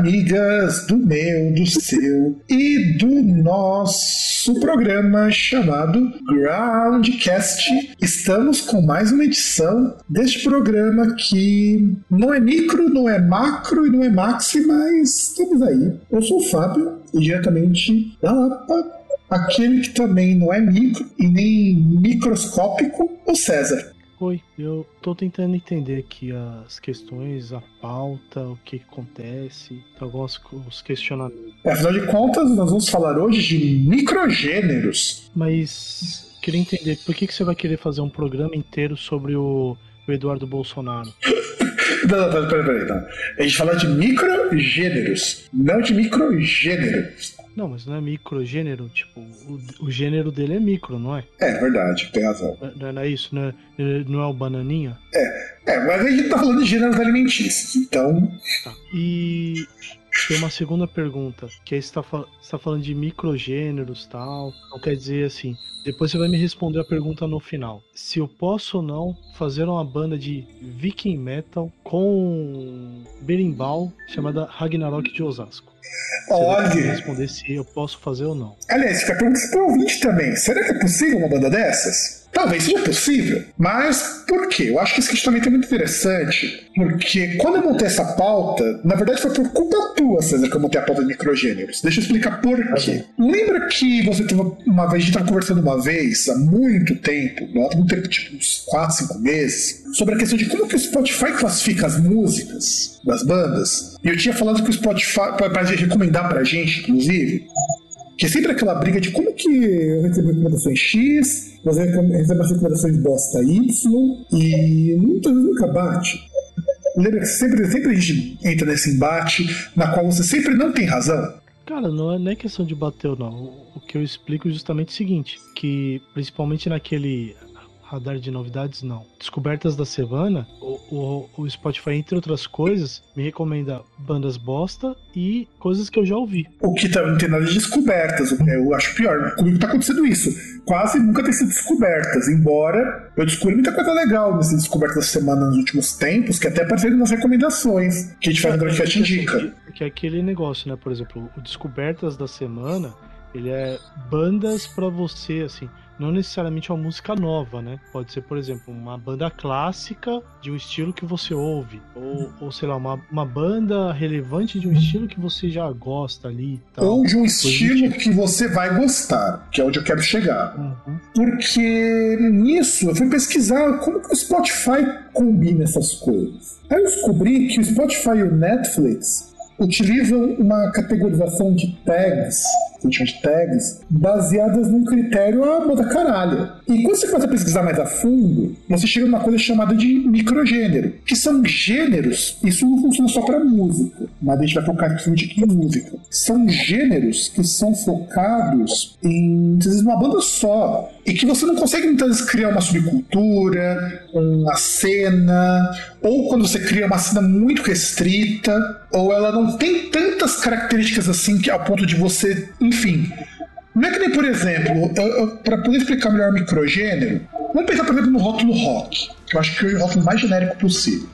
Amigas do meu, do seu e do nosso programa chamado Groundcast. Estamos com mais uma edição deste programa que não é micro, não é macro e não é maxi, mas estamos aí. Eu sou o Fábio e diretamente da Lapa aquele que também não é micro e nem microscópico, o César. Oi, eu tô tentando entender aqui as questões, a pauta, o que acontece, alguns os questionamentos. É, afinal de contas, nós vamos falar hoje de microgêneros. Mas queria entender por que, que você vai querer fazer um programa inteiro sobre o, o Eduardo Bolsonaro? não, não, peraí, peraí, peraí. A gente fala de microgêneros, não de microgêneros. Não, mas não é microgênero, tipo, o, o gênero dele é micro, não é? É, verdade, tem razão. Não, não é isso, não é, não é o bananinha? É, é, mas a gente tá falando de gêneros alimentícios, então. Tá. E tem uma segunda pergunta, que aí você tá, você tá falando de microgêneros e tal. Não quer dizer assim. Depois você vai me responder a pergunta no final. Se eu posso ou não fazer uma banda de viking metal com berimbau chamada Ragnarok de Osasco. Olha. responder se eu posso fazer ou não. Aliás, fica perguntando para o ouvinte também. Será que é possível uma banda dessas? Talvez seja possível, mas por quê? Eu acho que esse questionamento é muito interessante, porque quando eu montei essa pauta, na verdade foi por culpa tua, César, que eu montei a pauta de microgêneros. Deixa eu explicar por quê. Lembra que você teve uma vez, a gente estava conversando uma vez, há muito tempo, há muito tempo, tipo uns 4, 5 meses, sobre a questão de como que o Spotify classifica as músicas das bandas. E eu tinha falado que o Spotify, para recomendar pra gente, inclusive, que é sempre aquela briga de como que eu recebo recomendações X, você recebe as recomendações bosta Y, e muitas vezes nunca bate. Lembra que sempre, sempre a gente entra nesse embate na qual você sempre não tem razão? Cara, não é nem questão de bater ou não. O que eu explico é justamente o seguinte: que principalmente naquele radar de novidades, não. Descobertas da semana, o, o, o, Spotify, entre outras coisas, me recomenda bandas bosta e coisas que eu já ouvi. O que tá, não tem nada de descobertas, eu acho pior. Comigo tá acontecendo isso. Quase nunca tem sido descobertas, embora eu descobri muita coisa legal nessas descobertas da semana nos últimos tempos, que até apareceram nas recomendações que a gente faz no Broadcast Indica. Que é aquele negócio, né? Por exemplo, o Descobertas da Semana, ele é bandas para você, assim não necessariamente uma música nova, né? Pode ser, por exemplo, uma banda clássica de um estilo que você ouve, ou, ou sei lá, uma, uma banda relevante de um estilo que você já gosta ali. Tal. Ou de um estilo que você vai gostar, que é onde eu quero chegar. Uhum. Porque nisso eu fui pesquisar como que o Spotify combina essas coisas. Aí eu descobri que o Spotify e o Netflix utilizam uma categorização de tags, que a gente de tags, baseadas num critério a moda caralho. E quando você começa a pesquisar mais a fundo, você chega numa coisa chamada de microgênero, que são gêneros, isso não funciona só para música, mas a gente vai focar principalmente aqui em música. São gêneros que são focados em, às vezes, uma banda só, e que você não consegue muitas vezes criar uma subcultura, uma cena, ou quando você cria uma cena muito restrita, ou ela não tem tantas características assim que ao ponto de você, enfim. Não é que nem, por exemplo, para poder explicar melhor o microgênero, vamos pensar, por exemplo, no rótulo rock, que eu acho que é o rótulo mais genérico possível.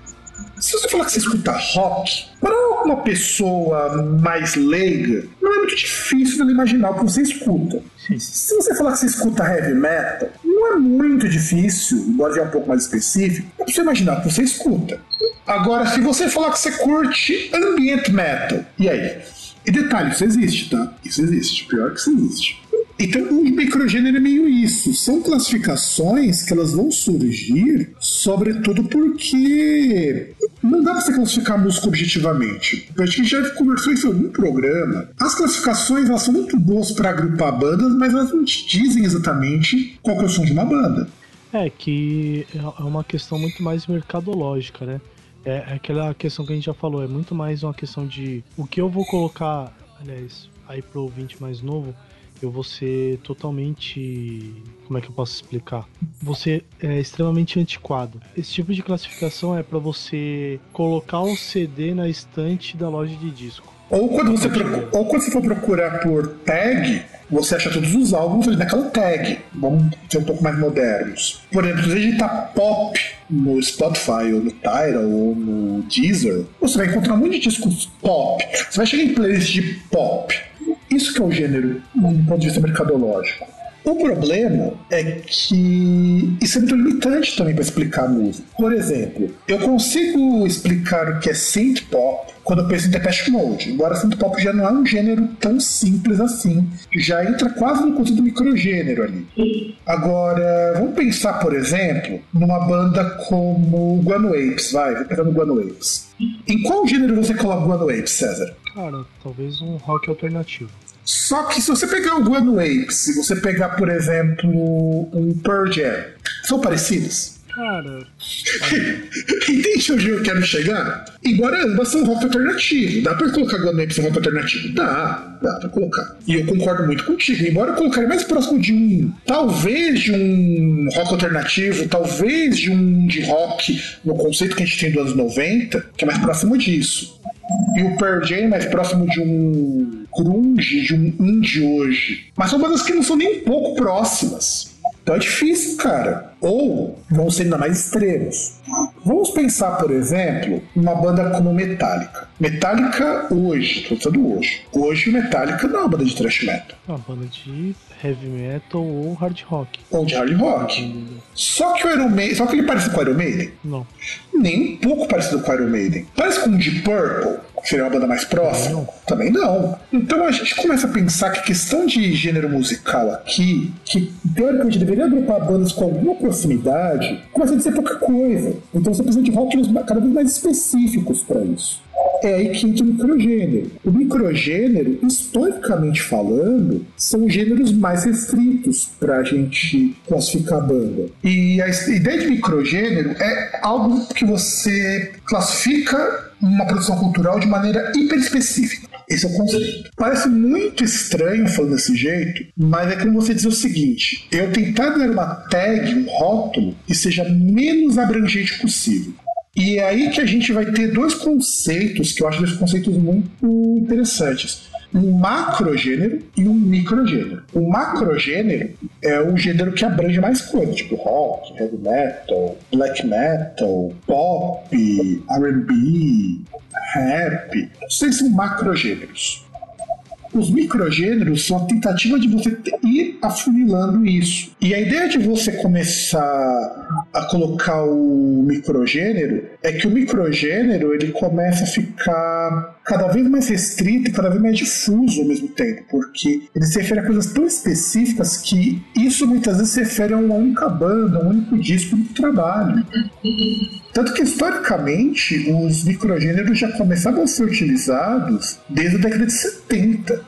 Se você falar que você escuta rock, para uma pessoa mais leiga, não é muito difícil de imaginar o que você escuta. Se você falar que você escuta heavy metal, não é muito difícil, embora seja um pouco mais específico, é você imaginar o que você escuta. Agora, se você falar que você curte ambient metal, e aí? E detalhe, isso existe, tá? Isso existe. Pior que isso existe. Então, o microgênero é meio isso. São classificações que elas vão surgir, sobretudo porque não dá pra você classificar a música objetivamente. A gente já conversou isso em algum programa. As classificações elas são muito boas para agrupar bandas, mas elas não te dizem exatamente qual é o som de uma banda. É que é uma questão muito mais mercadológica, né? É, é aquela questão que a gente já falou, é muito mais uma questão de o que eu vou colocar, aliás, aí pro ouvinte mais novo, eu vou ser totalmente. Como é que eu posso explicar? Você é extremamente antiquado. Esse tipo de classificação é para você colocar o CD na estante da loja de disco. Ou quando você, ou quando você for procurar por tag, você acha todos os álbuns ali naquela tag. Vamos ser um pouco mais modernos. Por exemplo, se a gente tá pop no Spotify, ou no Tidal, ou no Deezer, você vai encontrar um monte de discos pop. Você vai chegar em playlist de pop. Isso que é o gênero, do ponto de vista mercadológico. O problema é que isso é muito limitante também para explicar a música. Por exemplo, eu consigo explicar o que é synth pop quando eu penso em Depeche Mode, embora synth pop já não é um gênero tão simples assim, já entra quase no conceito do microgênero ali. Agora, vamos pensar, por exemplo, numa banda como Guano Apes, vai, vou pensar no Guano Apes. Em qual gênero você coloca Guano Apes, César? Cara, talvez um rock alternativo. Só que se você pegar o Guano Apes, se você pegar, por exemplo, um Pearl Jam, são parecidos? Cara. Entende onde eu quero chegar? Embora ambas são rock alternativo. Dá pra colocar Guano Apes em rock alternativo? Dá, dá pra colocar. E eu concordo muito contigo. Embora eu colocaria mais próximo de um. Talvez de um rock alternativo, talvez de um de rock no conceito que a gente tem dos anos 90, que é mais próximo disso. E o Pearl Jam é mais próximo de um grunge, de um indie hoje. Mas são bandas que não são nem um pouco próximas. Então é difícil, cara. Ou vão ser ainda mais extremos. Vamos pensar, por exemplo, uma banda como Metallica. Metallica hoje, tô pensando hoje. Hoje Metallica não é uma banda de thrash metal. É uma banda de heavy metal ou hard rock. Ou de hard rock. Só que o Iron Maiden. Só que ele parece com o Iron Maiden? Não. Nem um pouco parecido com o Iron Maiden. Parece com o Deep Purple, seria uma banda mais próxima? Também não. Então a gente começa a pensar que a questão de gênero musical aqui, que teoricamente deveria agrupar bandas com alguma proximidade, começa a dizer pouca coisa. Então você precisa de rótulos cada vez mais específicos para isso. É aí que entra o microgênero. O microgênero, historicamente falando, são gêneros mais restritos para a gente classificar a banda. E a ideia de microgênero é algo que você classifica uma produção cultural de maneira hiper específica. Esse é o conceito. Parece muito estranho falando desse jeito, mas é como você diz o seguinte: eu tentar dar uma tag, um rótulo, que seja menos abrangente possível. E é aí que a gente vai ter dois conceitos que eu acho dois conceitos muito interessantes. Um macrogênero e um microgênero. O macrogênero é o gênero que abrange mais coisas, tipo rock, heavy metal, black metal, pop, RB, rap. Vocês são macrogêneros. Os microgêneros são a tentativa de você ir afunilando isso. E a ideia de você começar a colocar o microgênero é que o microgênero ele começa a ficar cada vez mais restrito e cada vez mais difuso ao mesmo tempo, porque ele se refere a coisas tão específicas que isso muitas vezes se refere a uma única banda, um único disco do trabalho. Tanto que, historicamente, os microgêneros já começavam a ser utilizados desde a década de 70.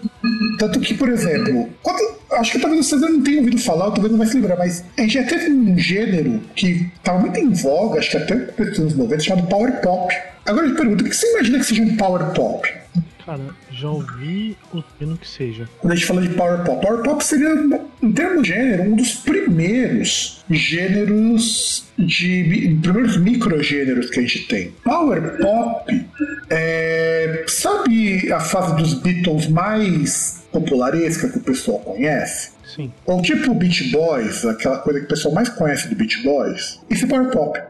Tanto que, por exemplo, quando, acho que talvez vocês não tenham ouvido falar, talvez não vai se lembrar, mas a gente já teve um gênero que estava muito em voga, acho que até nos anos 90, chamado Power Pop. Agora eu te pergunto, o que você imagina que seja um Power Pop? Cara, já ouvi o que seja. Quando a gente fala de Power Pop, Power Pop seria, em termos de gênero, um dos primeiros gêneros de primeiros microgêneros que a gente tem. Power Pop é, sabe a fase dos Beatles mais popularesca que o pessoal conhece? Sim. Ou tipo Beach Boys, aquela coisa que o pessoal mais conhece do Beach Boys. Isso é Power Pop.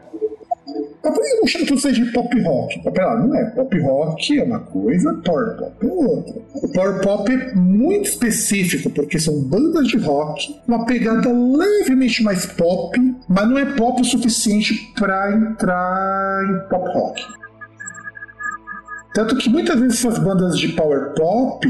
Ah, por que não chamo tudo isso de pop rock? Pera lá, não é. Pop rock é uma coisa, power pop é outra. O power pop é muito específico, porque são bandas de rock, uma pegada levemente mais pop, mas não é pop o suficiente para entrar em pop rock. Tanto que muitas vezes essas bandas de power pop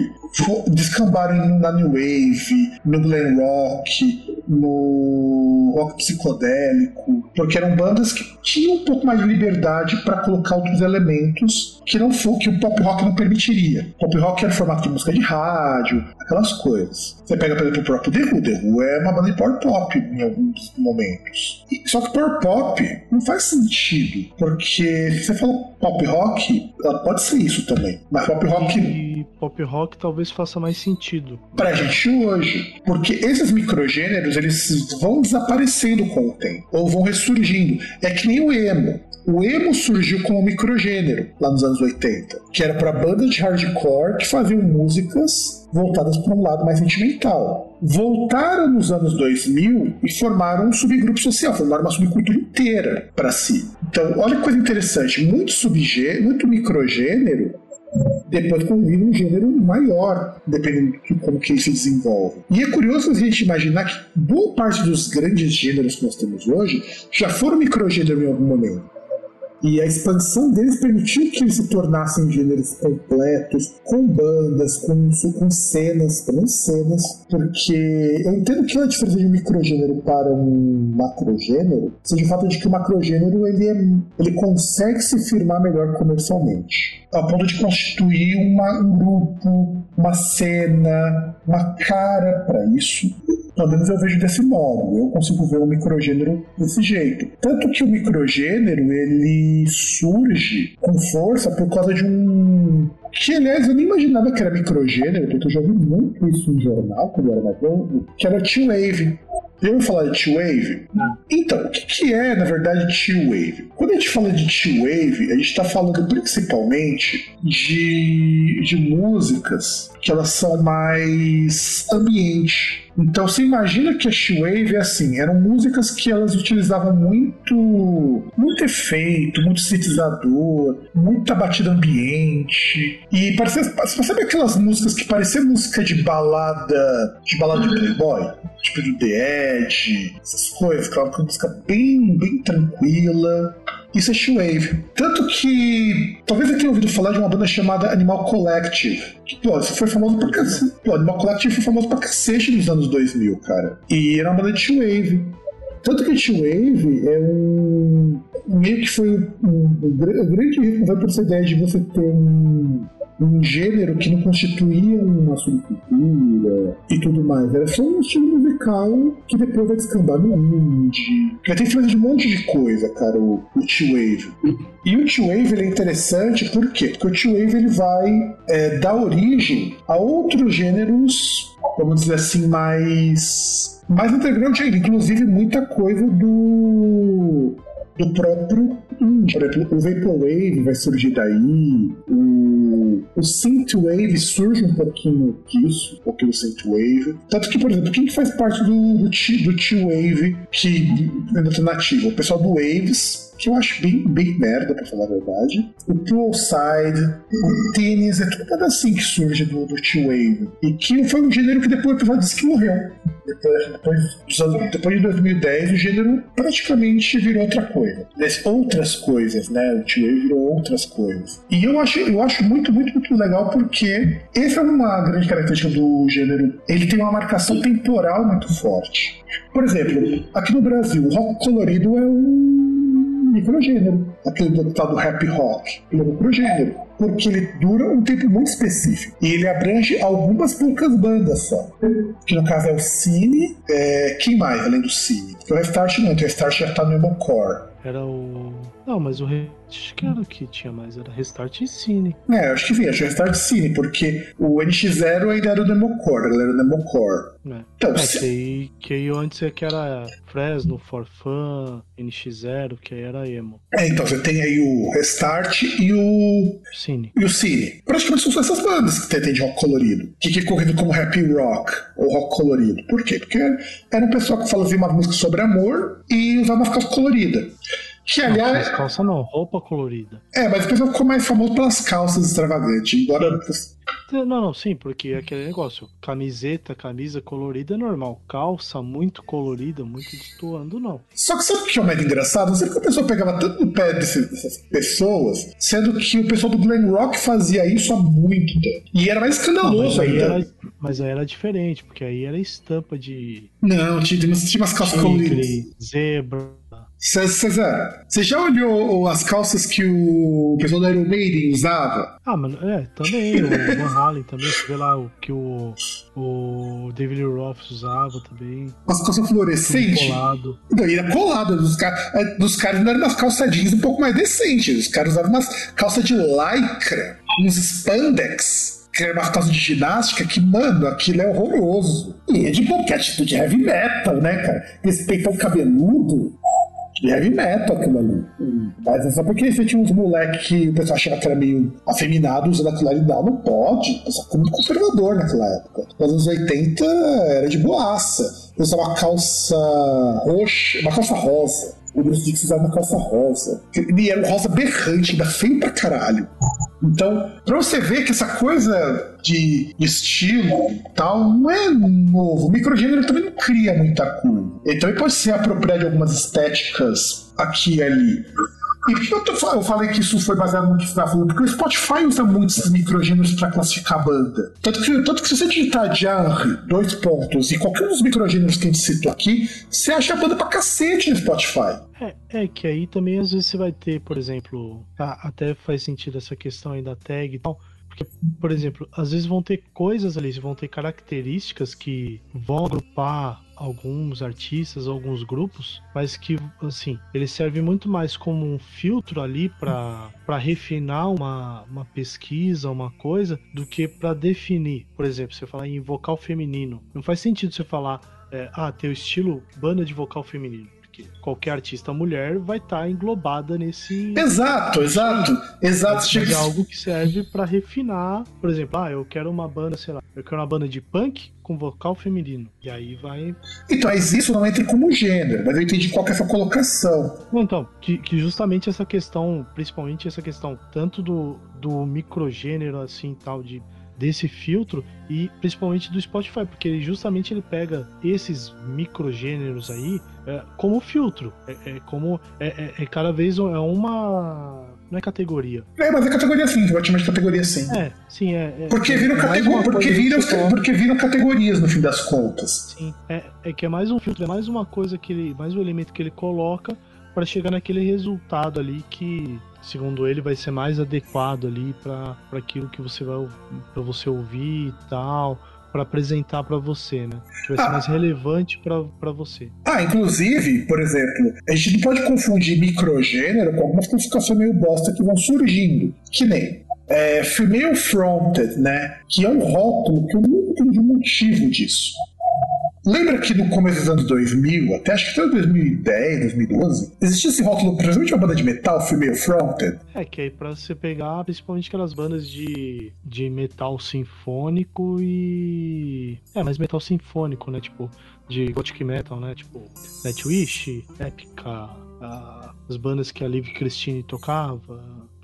descambaram na New Wave, no glam rock, no rock psicodélico, porque eram bandas que tinham um pouco mais de liberdade para colocar outros elementos que não for que o pop rock não permitiria. Pop rock era formato de música de rádio, aquelas coisas. Você pega, por exemplo, o próprio The Who. The Who é uma banda de power pop em alguns momentos. Só que power pop não faz sentido, porque se você fala pop rock, ela pode ser isso também. Mas pop rock. E pop rock talvez faça mais sentido. Pra gente hoje. Porque esses microgêneros, eles vão desaparecendo com o tempo. Ou vão ressurgindo. É que nem o emo. O emo surgiu como microgênero lá nos anos 80, que era para bandas de hardcore que faziam músicas voltadas para um lado mais sentimental. Voltaram nos anos 2000 e formaram um subgrupo social, formaram uma subcultura inteira para si. Então, olha que coisa interessante, muito subgênero, muito microgênero depois convive um gênero maior, dependendo de como que ele se desenvolve. E é curioso a gente imaginar que boa parte dos grandes gêneros que nós temos hoje já foram microgênero em algum momento. E a expansão deles permitiu que eles se tornassem gêneros completos, com bandas, com, com cenas, também cenas, porque eu entendo que a diferença de um microgênero para um macrogênero seja o fato de que o macrogênero ele, é, ele consegue se firmar melhor comercialmente, ao ponto de constituir uma, um grupo, uma cena, uma cara para isso. Pelo menos eu vejo desse modo. Eu consigo ver um microgênero desse jeito. Tanto que o microgênero ele surge com força por causa de um que, aliás, eu nem imaginava que era microgênero, porque eu já vi muito isso em jornal quando eu era mais novo, que era T-Wave. Já ouviu falar de T-Wave? Então, o que, que é, na verdade, T-Wave? Quando a gente fala de T-Wave, a gente está falando principalmente de, de músicas que elas são mais ambiente. Então você imagina que a She-Wave é assim, eram músicas que elas utilizavam muito muito efeito, muito sintetizador, muita batida ambiente. E parecia, sabe aquelas músicas que pareciam música de balada, de balada de Playboy? Tipo do The Edge, essas coisas, aquela música bem, bem tranquila. Isso é She-Wave. Tanto que talvez eu tenha ouvido falar de uma banda chamada Animal Collective. Que, pô, foi famoso pra cacete. Pô, Animal Collective foi famoso pra cacete nos anos 2000, cara. E era uma banda de She-Wave. Tanto que T-Wave é um. meio que foi um, um, um grande foi por essa ideia de você ter um, um gênero que não constituía uma subcultura e tudo mais. Era só um estilo musical que depois vai descambar no indie. Já tem influência de um monte de coisa, cara, o, o T-Wave. E o T-Wave é interessante por quê? Porque o T-Wave ele vai é, dar origem a outros gêneros, vamos dizer assim, mais mais underground ainda, inclusive muita coisa do do próprio indie. Por exemplo, o Vaporwave vai surgir daí, o, o Synthwave surge um pouquinho disso, um pouquinho do Synthwave. Tanto que, por exemplo, quem faz parte do, do, T-Wave que tá nativo? O pessoal do Waves, que eu acho bem, bem merda, pra falar a verdade. O Poolside, o tênis, é tudo assim que surge do, do T-Wave. E que foi um gênero que depois o pessoal disse que morreu. Depois, depois, depois de 2010, o gênero praticamente virou outra coisa. Outras coisas, né? O T-Wave virou outras coisas. E eu acho, eu acho muito, muito, muito legal porque essa é uma grande característica do gênero. Ele tem uma marcação temporal muito forte. Por exemplo, aqui no Brasil, o rock colorido é um microgênero. Aquele tal do rap rock, ele é microgênero. Porque ele dura um tempo muito específico. E ele abrange algumas poucas bandas só. Que no caso é o Cine. É... Quem mais, além do Cine? O Restart não, o Restart já tá no Emocore. Era o. Não, mas o Acho que era o que tinha mais, era Restart e Cine. É, acho que vinha, acho que Restart Cine, porque o NX0 ainda era o Democore, ele era o Democore. É. Então, é, se... que, aí, que aí antes é que era Fresno, Forfan, NX0, que aí era emo. É, então você tem aí o Restart e o. Cine. E o Cine. Praticamente são essas bandas que tem de rock colorido. Que é corrido como happy rock ou rock colorido. Por quê? Porque era um pessoal que fazia uma música sobre amor e usava uma calça colorida Que, Não, aliás. mas calça não, roupa colorida. É, mas pessoal ficou mais famoso pelas calças extravagantes. Embora. Não, não, sim, porque é aquele negócio, camiseta, camisa colorida é normal. Calça muito colorida, muito destoando, não. Só que sabe o que é mais engraçado? Não sei porque a pessoa pegava tanto no pé desse- dessas pessoas, sendo que o pessoal do Glen Rock fazia isso há muito tempo. E era mais Não, escandaloso mas, ainda. era, mas aí era diferente, porque aí era estampa de Não, tinha, tinha umas- calças coloridas. zebra. César, você já olhou as calças que o pessoal da Iron Maiden usava? Ah, mano, é, também, o Van Halen também, você vê lá o que o, o David Lee Roth usava também, As calças fluorescentes? colado. Não, e era colada. Dos, é, dos caras não eram umas calças jeans um pouco mais decentes. Os caras usavam umas calças de lycra, uns spandex. Que era uma calça de ginástica que, mano, aquilo é horroroso. E é de boquete de heavy metal, né, cara? Respeitão cabeludo. De heavy metal aquilo ali. Mas é só porque você tinha uns moleques que o pessoal achava que era meio afeminado usando aquilo ali. Não, não pode. O pessoal ficou muito conservador naquela época. Nos anos 80 era de boaça. Usava uma calça roxa, uma calça rosa. O Bruce Dix usava uma calça rosa. E era um rosa berrante, ainda feio pra caralho. Então, pra você ver que essa coisa de estilo tal não é novo. O microgênero também não cria muita coisa. Ele também pode se apropriar de algumas estéticas aqui e ali. E por que eu, eu falei que isso foi baseado no que você estava falando? Porque o Spotify usa muito esses microgêneros para classificar a banda. Tanto que, tanto que se você digitar genre, dois pontos, e qualquer um dos microgêneros que a gente citou aqui, você acha a banda pra cacete no Spotify. É, é que aí também às vezes você vai ter, por exemplo, a- até faz sentido essa questão aí da tag e tal. Porque, por exemplo, às vezes vão ter coisas ali, vão ter características que vão agrupar alguns artistas, alguns grupos, mas que, assim, ele serve muito mais como um filtro ali para refinar uma, uma pesquisa, uma coisa, do que para definir. Por exemplo, você falar em vocal feminino. Não faz sentido você falar, é, ah, tem o estilo banda de vocal feminino. Porque qualquer artista mulher vai estar englobada nesse. Exato, exato, exato. É algo que serve pra refinar. Por exemplo, ah, eu quero uma banda, sei lá, eu quero uma banda de punk com vocal feminino. E aí vai. Então, mas isso não entra como gênero, mas eu entendi qual que é a sua colocação. Então, que, que justamente essa questão, principalmente essa questão tanto do, do microgênero, assim, tal, de desse filtro e principalmente do Spotify, porque ele justamente ele pega esses microgêneros aí é, como filtro. É, é como. É, é- é cada vez é uma. Não é categoria. É, mas é categoria sim, vai chamar de categoria sim. É, sim, é. é- Porque é viram, mais catego- uma porque, viram, porque viram categorias no fim das contas. Sim, é, é que é mais um filtro, é mais uma coisa que ele. Mais um elemento que ele coloca para chegar naquele resultado ali que, segundo ele, vai ser mais adequado ali para aquilo que você vai para você ouvir e tal, para apresentar para você, né? Que vai ser Ah. mais relevante para você. Ah, inclusive, por exemplo, a gente não pode confundir microgênero com algumas classificações meio bosta que vão surgindo. Que nem é, female fronted, né? Que é um rótulo que eu não entendi o motivo disso. Lembra que no começo dos anos 2000, até acho que até 2010, 2012, existia esse rótulo, principalmente uma banda de metal, female fronted? É que aí para você pegar principalmente aquelas bandas de, de metal sinfônico e é, mas metal sinfônico, né? Tipo de gothic metal, né? Tipo Nightwish, Epica, a- as bandas que a Liv Christine tocava,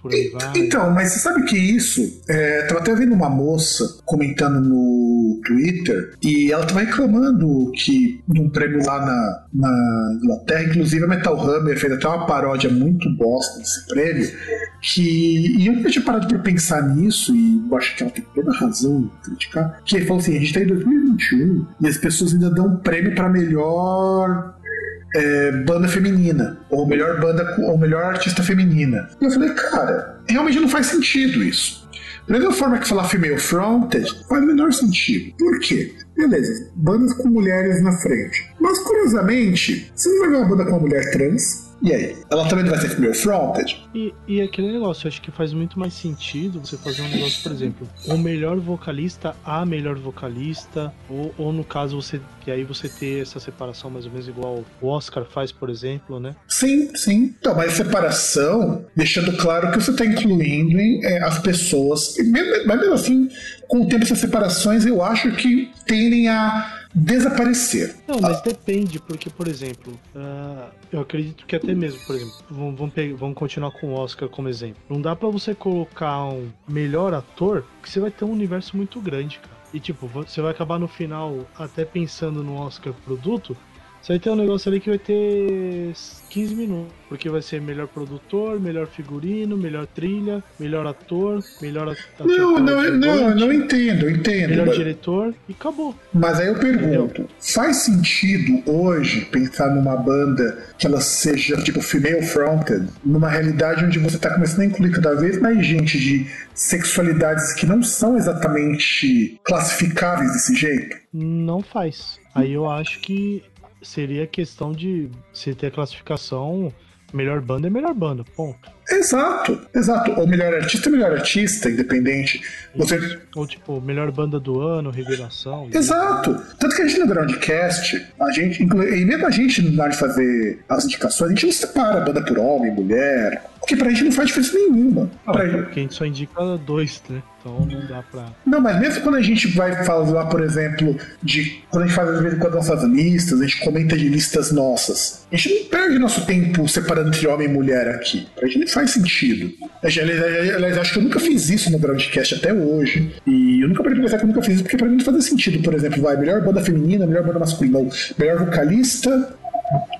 por aí vai. Então, mas você sabe que isso? É, tava até vendo uma moça comentando no Twitter e ela tava reclamando que num prêmio lá na, na Inglaterra, inclusive a Metal Hammer fez até uma paródia muito bosta desse prêmio, que. E eu nunca tinha parado pra pensar nisso, e eu acho que ela tem toda razão em criticar, que ele falou assim: a gente tá em 2021 e as pessoas ainda dão um prêmio pra melhor é, banda feminina, ou melhor banda, ou melhor artista feminina. E eu falei, cara, realmente não faz sentido isso. Da mesma forma que falar female fronted faz o menor sentido. Por quê? Beleza, bandas com mulheres na frente. Mas curiosamente, você não vai ver uma banda com uma mulher trans. E aí? Ela também não vai ser female fronted? E, e aquele negócio, eu acho que faz muito mais sentido você fazer um negócio, por exemplo, o melhor vocalista, a melhor vocalista, ou, ou no caso você. E aí você ter essa separação mais ou menos igual o Oscar faz, por exemplo, né? Sim, sim. Então, mas separação, deixando claro que você está incluindo é, as pessoas. e mesmo- Mas mesmo assim, com o tempo, essas separações eu acho que tendem a desaparecer. Não, mas depende, porque, por exemplo, uh, eu acredito que até mesmo, por exemplo, vamos, vamos, pegar, vamos continuar com o Oscar como exemplo. Não dá para você colocar um melhor ator, que você vai ter um universo muito grande, cara. E tipo, você vai acabar no final até pensando no Oscar produto, você vai ter um negócio ali que vai ter 15 minutos. Porque vai ser melhor produtor, melhor figurino, melhor trilha, melhor ator, melhor ator. Não, não, não, não entendo, entendo. Melhor mas... diretor e acabou. Mas aí eu pergunto: Entendeu? faz sentido hoje pensar numa banda que ela seja tipo female fronted, numa realidade onde você tá começando a incluir cada vez mais gente de sexualidades que não são exatamente classificáveis desse jeito? Não faz. Aí eu acho que seria questão de se ter classificação melhor banda é melhor banda, ponto. Exato, exato. Ou melhor artista melhor artista, independente. Você... Ou tipo, melhor banda do ano, revelação. Exato. Tanto que a gente no Groundcast, a gente, e mesmo a gente na hora de fazer as indicações, a gente não separa banda por homem, mulher. Porque pra gente não faz diferença nenhuma. Ah, pra... Porque a gente só indica dois, né? Então não dá pra. Não, mas mesmo quando a gente vai falar, por exemplo, de. Quando a gente faz às vezes quando nossas listas, a gente comenta de listas nossas. A gente não perde nosso tempo separando entre homem e mulher aqui. Pra gente não faz sentido. Aliás, acho que eu nunca fiz isso no Groundcast até hoje. E eu nunca parei pensar que eu nunca fiz isso, porque pra mim não faz sentido. Por exemplo, vai, melhor banda feminina, melhor banda masculina, melhor vocalista,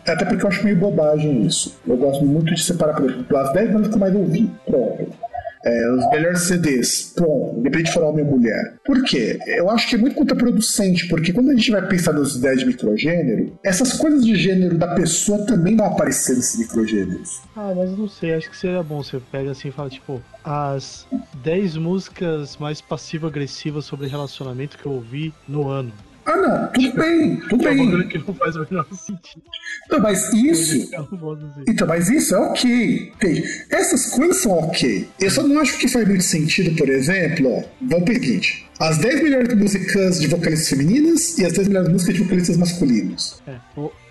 até porque eu acho meio bobagem isso. Eu gosto muito de separar, por exemplo, as 10 bandas que eu mais ouvi. Pronto é, os melhores CDs, pronto, independente de for homem ou mulher. Por quê? Eu acho que é muito contraproducente, porque quando a gente vai pensar nas ideias de microgênero, essas coisas de gênero da pessoa também vão aparecer nesses microgêneros. Ah, mas não sei, acho que seria bom você pega assim e fala, tipo, as 10 músicas mais passivo-agressivas sobre relacionamento que eu ouvi no ano. Ah, não, tudo bem, tudo que bem. É que não faz o menor sentido. Então, mas isso. Então, mas isso é ok. Essas coisas são ok. Eu só não acho que faz muito sentido, por exemplo, ó, vamos para o seguinte: as 10 melhores músicas de vocalistas femininas e as 10 melhores músicas de vocalistas masculinos. É,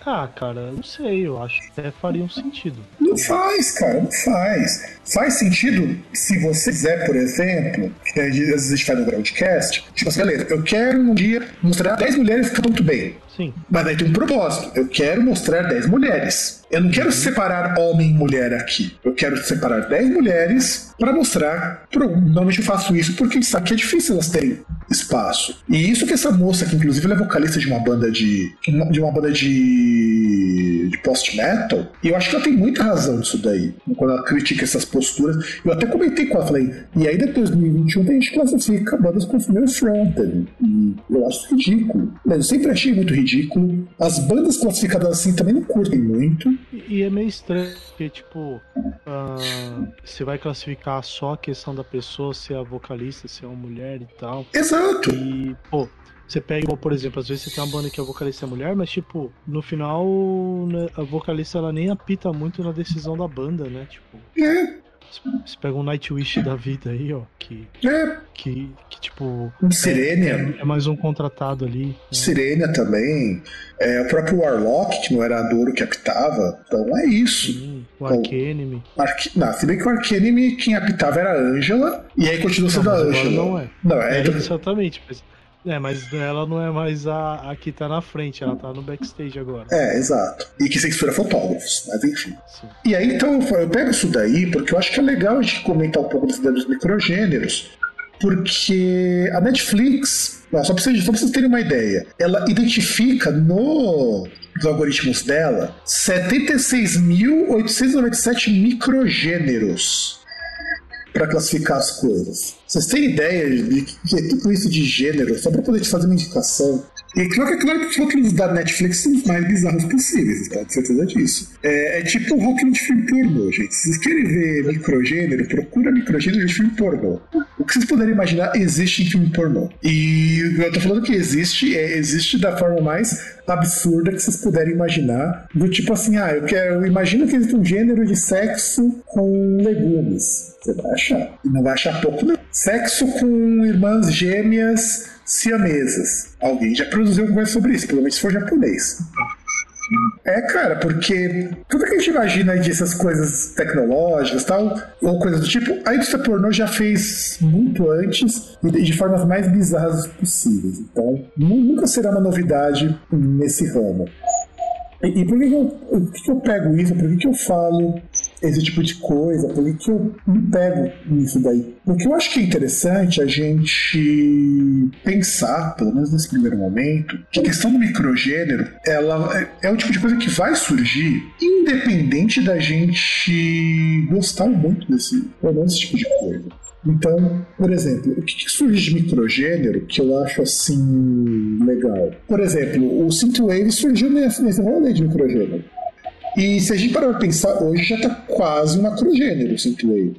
ah, cara, não sei, eu acho que até faria um sentido. Não faz, cara, não faz. Faz sentido se você quiser, por exemplo, que às vezes a gente faz no Groundcast, tipo assim, galera, eu quero um dia mostrar 10 mulheres que estão muito bem. Sim. Mas aí tem um propósito. Eu quero mostrar 10 mulheres. Eu não quero separar homem e mulher aqui. Eu quero separar 10 mulheres para mostrar. Normalmente eu faço isso porque sabe que é difícil elas terem espaço. E isso que essa moça, que inclusive ela é vocalista de uma banda de. de uma banda de. De post-metal, e eu acho que ela tem muita razão nisso daí. Quando ela critica essas posturas. Eu até comentei com ela, falei, e aí depois de 2021 a gente classifica bandas com female fronted. E eu acho ridículo. Mas eu sempre achei muito ridículo. As bandas classificadas assim também não curtem muito. E, é meio estranho, porque, tipo, uh, você vai classificar só a questão da pessoa ser a vocalista, ser uma mulher e tal. Exato. E, pô, você pega, por exemplo, às vezes você tem uma banda que a vocalista é mulher, mas tipo, no final né, a vocalista ela nem apita muito na decisão da banda, né? Tipo. É. Você pega um Nightwish da vida aí, ó, que. É. Que, que tipo. Sirenia. É, é, mais um contratado ali. Né? Sirenia também. É, o próprio Warlock, que não era a Duro que apitava. Então é isso. Sim, o Arcanime. Então, Arque... Não, se bem que o Arcanime quem apitava era a Angela, e aí continua sendo a Angela. Não é. Não, é, é exatamente. Mas é, mas ela não é mais a, a que tá na frente, ela tá no backstage agora. É, exato. E que censura fotógrafos, mas enfim. Sim. E aí, então, eu pego isso daí porque eu acho que é legal a gente comentar um pouco dos microgêneros, porque a Netflix, só pra, vocês, só pra vocês terem uma ideia, ela identifica no dos algoritmos dela 76.897 microgêneros para classificar as coisas. Vocês têm ideia de que é tudo isso de gênero, só para poder te fazer uma indicação? E claro que, claro que os rótulos da Netflix são os mais bizarros possíveis, podem ter certeza disso. É, é tipo um rótulo de filme pornô, gente. Se vocês querem ver microgênero, procura microgênero de filme pornô. O que vocês puderem imaginar existe em filme pornô. E eu tô falando que existe, é, existe da forma mais absurda que vocês puderem imaginar. Do tipo assim, ah, eu quero. Imagina que existe um gênero de sexo com legumes. Você vai achar. E não vai achar pouco, não. Sexo com irmãs gêmeas siamesas. Alguém já produziu alguma coisa sobre isso, pelo menos se for japonês. É, cara, porque tudo que a gente imagina de essas coisas tecnológicas tal, ou coisas do tipo, a indústria pornô já fez muito antes e de formas mais bizarras possíveis. Então, nunca será uma novidade nesse ramo. E, por que, eu, que, que eu pego isso? Por que eu falo esse tipo de coisa? Por que, eu me pego nisso daí? Porque eu acho que é interessante a gente pensar, pelo menos nesse primeiro momento, que a questão do microgênero ela é, é o tipo de coisa que vai surgir independente da gente gostar muito desse, pelo menos, esse tipo de coisa. Então, por exemplo, o que, que surge de microgênero que eu acho assim legal? Por exemplo, o synthwave surgiu nesse, nesse rolê de microgênero. E se a gente parar para pensar, hoje já está quase um macrogênero o synthwave.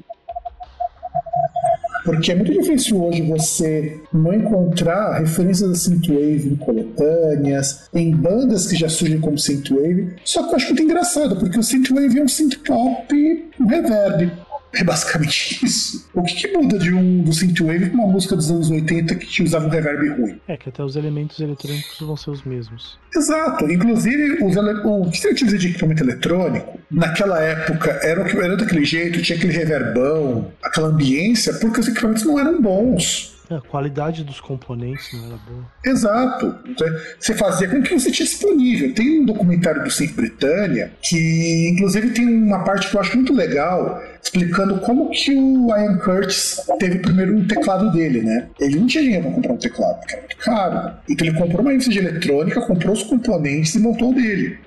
Porque é muito difícil hoje você não encontrar referências da synthwave em coletâneas, em bandas que já surgem como synthwave. Só que eu acho muito engraçado, porque o synthwave é um synth pop reverb. É basicamente isso. O que, que muda de um do synthwave com uma música dos anos 80 que usava um reverb ruim? É que até os elementos eletrônicos vão ser os mesmos. Exato. Inclusive, os ele... o que você utiliza de equipamento eletrônico, naquela época, era, era daquele jeito, tinha aquele reverbão, aquela ambiência, porque os equipamentos não eram bons. É, a qualidade dos componentes não era boa. Exato. Então, você fazia com o que você tinha disponível. Tem um documentário do Synth Britânia que, inclusive, tem uma parte que eu acho muito legal explicando como que o Ian Curtis teve primeiro um teclado dele, né? Ele não tinha dinheiro para comprar um teclado, porque era muito caro. Então ele comprou uma indústria de eletrônica, comprou os componentes e montou o dele.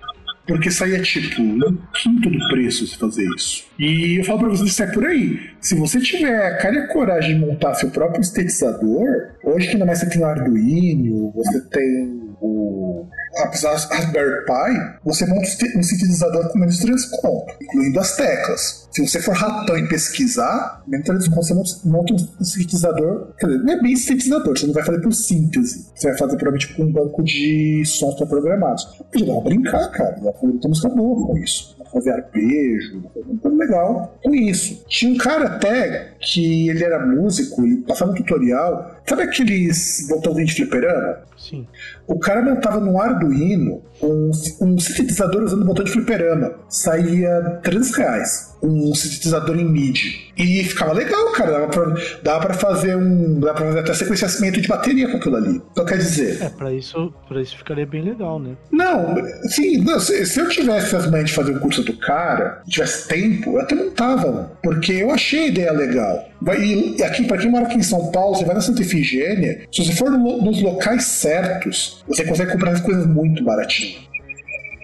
Porque saía tipo um quinto do preço se fazer isso. E eu falo pra vocês, isso é por aí. Se você tiver a cara e a coragem de montar seu próprio sintetizador, hoje que ainda mais você tem o Arduino, você tem o Raspberry Pi, você monta um sintetizador com menos de 3 conto, incluindo as teclas. Se você for ratão e pesquisar, menos de 3 conto, você monta um sintetizador. Quer dizer, não é bem sintetizador, você não vai fazer por síntese. Você vai fazer provavelmente com um banco de sons pré-programados. Já dá pra brincar, cara. Dá pra música boa com isso fazer arpejo, muito legal com isso. Tinha um cara até que ele era músico e passava um tutorial. Sabe aqueles botãozinhos de fliperama? Sim. O cara montava no Arduino um, um sintetizador usando botão de fliperama. Saía 300 reais. Um sintetizador em MIDI. E ficava legal, cara. Dava pra, dava pra fazer um. Dava pra fazer até sequenciamento de bateria com aquilo ali. Então quer dizer. É, pra isso, pra isso ficaria bem legal, né? Não, sim, não, se, se, eu tivesse as manhas de fazer o curso do cara, tivesse tempo, eu até montava, porque eu achei a ideia legal. E aqui, para quem mora aqui em São Paulo, você vai na Santa Efigênia, se você for no, nos locais certos, você consegue comprar as coisas muito baratinho.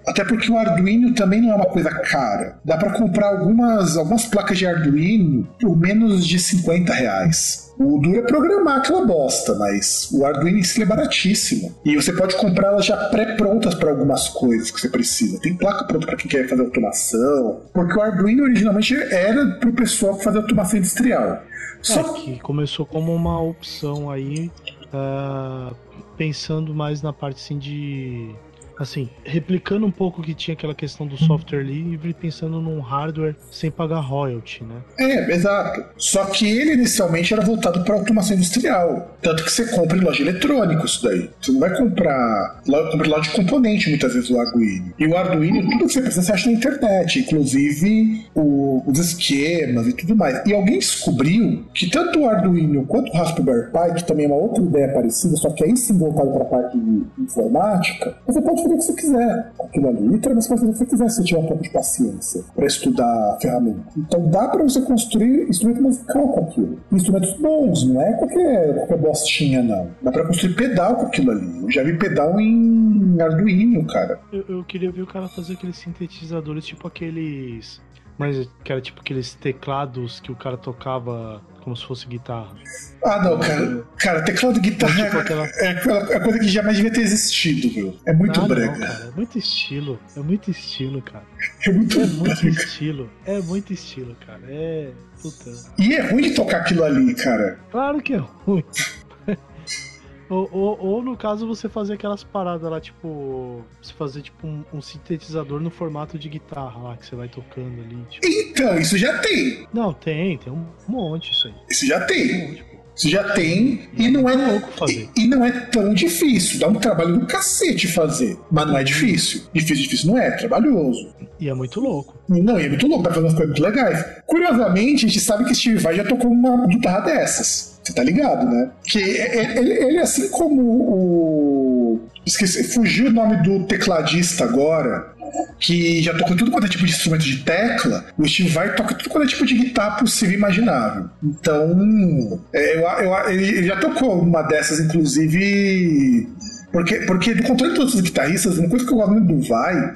Até porque o Arduino também não é uma coisa cara. Dá para comprar algumas, algumas placas de Arduino por menos de 50 reais. O duro é programar aquela bosta, mas o Arduino em si é baratíssimo. E você pode comprar elas já pré-prontas para algumas coisas que você precisa. Tem placa pronta para quem quer fazer automação. Porque o Arduino originalmente era para o pessoal que fazia automação industrial. Só é, que começou como uma opção aí, uh, pensando mais na parte assim de assim, replicando um pouco que tinha aquela questão do software livre, pensando num hardware sem pagar royalty, né? É, exato. Só que ele inicialmente era voltado para automação industrial. Tanto que você compra em loja eletrônica isso daí. Você não vai comprar. Compra loja de componente muitas vezes o Arduino. E o Arduino, tudo que você precisa, você acha na internet, inclusive o, os esquemas e tudo mais. E alguém descobriu que tanto o Arduino quanto o Raspberry Pi, que também é uma outra ideia parecida, só que aí sim voltado para a parte de informática, você pode fazer o que você quiser aquilo ali. Literalmente, você pode fazer o que você quiser se tiver um pouco de paciência para estudar a ferramenta. Então dá para você construir instrumento musical com aquilo. Instrumentos bons, não é qualquer, qualquer bostinha, não. Dá para construir pedal com aquilo ali. Eu já vi pedal em Arduino, cara. Eu, eu queria ver o cara fazer aqueles sintetizadores, tipo aqueles mas que era tipo aqueles teclados que o cara tocava como se fosse guitarra. Ah, não, cara. Cara, teclado de guitarra é, tipo aquela... é, é, coisa que jamais devia ter existido, viu? É muito ah, brega. Não, cara, é muito estilo. É muito estilo, cara. É muito, é muito estilo. É muito estilo, cara. É. Puta. E é ruim de tocar aquilo ali, cara. Claro que é ruim. Ou, ou, ou, no caso você fazer aquelas paradas lá, tipo. Você fazer tipo um, um, sintetizador no formato de guitarra lá que você vai tocando ali. Tipo. Então, isso já tem. Não, tem, tem um monte isso aí. Isso já tem. Um monte, Você já tem e não é e, e, não é tão difícil. Dá um trabalho do cacete fazer, mas não é difícil. Difícil, difícil não é, é trabalhoso. E é muito louco. Não, e é muito louco, pra fazer umas coisas muito legais. Curiosamente, a gente sabe que Steve Vai já tocou uma guitarra dessas. Você tá ligado, né? Que ele, ele assim como o. Esqueci, fugiu o nome do tecladista agora que já tocou tudo quanto é tipo de instrumento de tecla, o Steve Vai toca tudo quanto é tipo de guitarra possível e imaginável. Então, é, eu, eu, ele já tocou uma dessas, inclusive. Porque, porque do controle de todos os guitarristas, uma coisa que eu gosto muito do Vai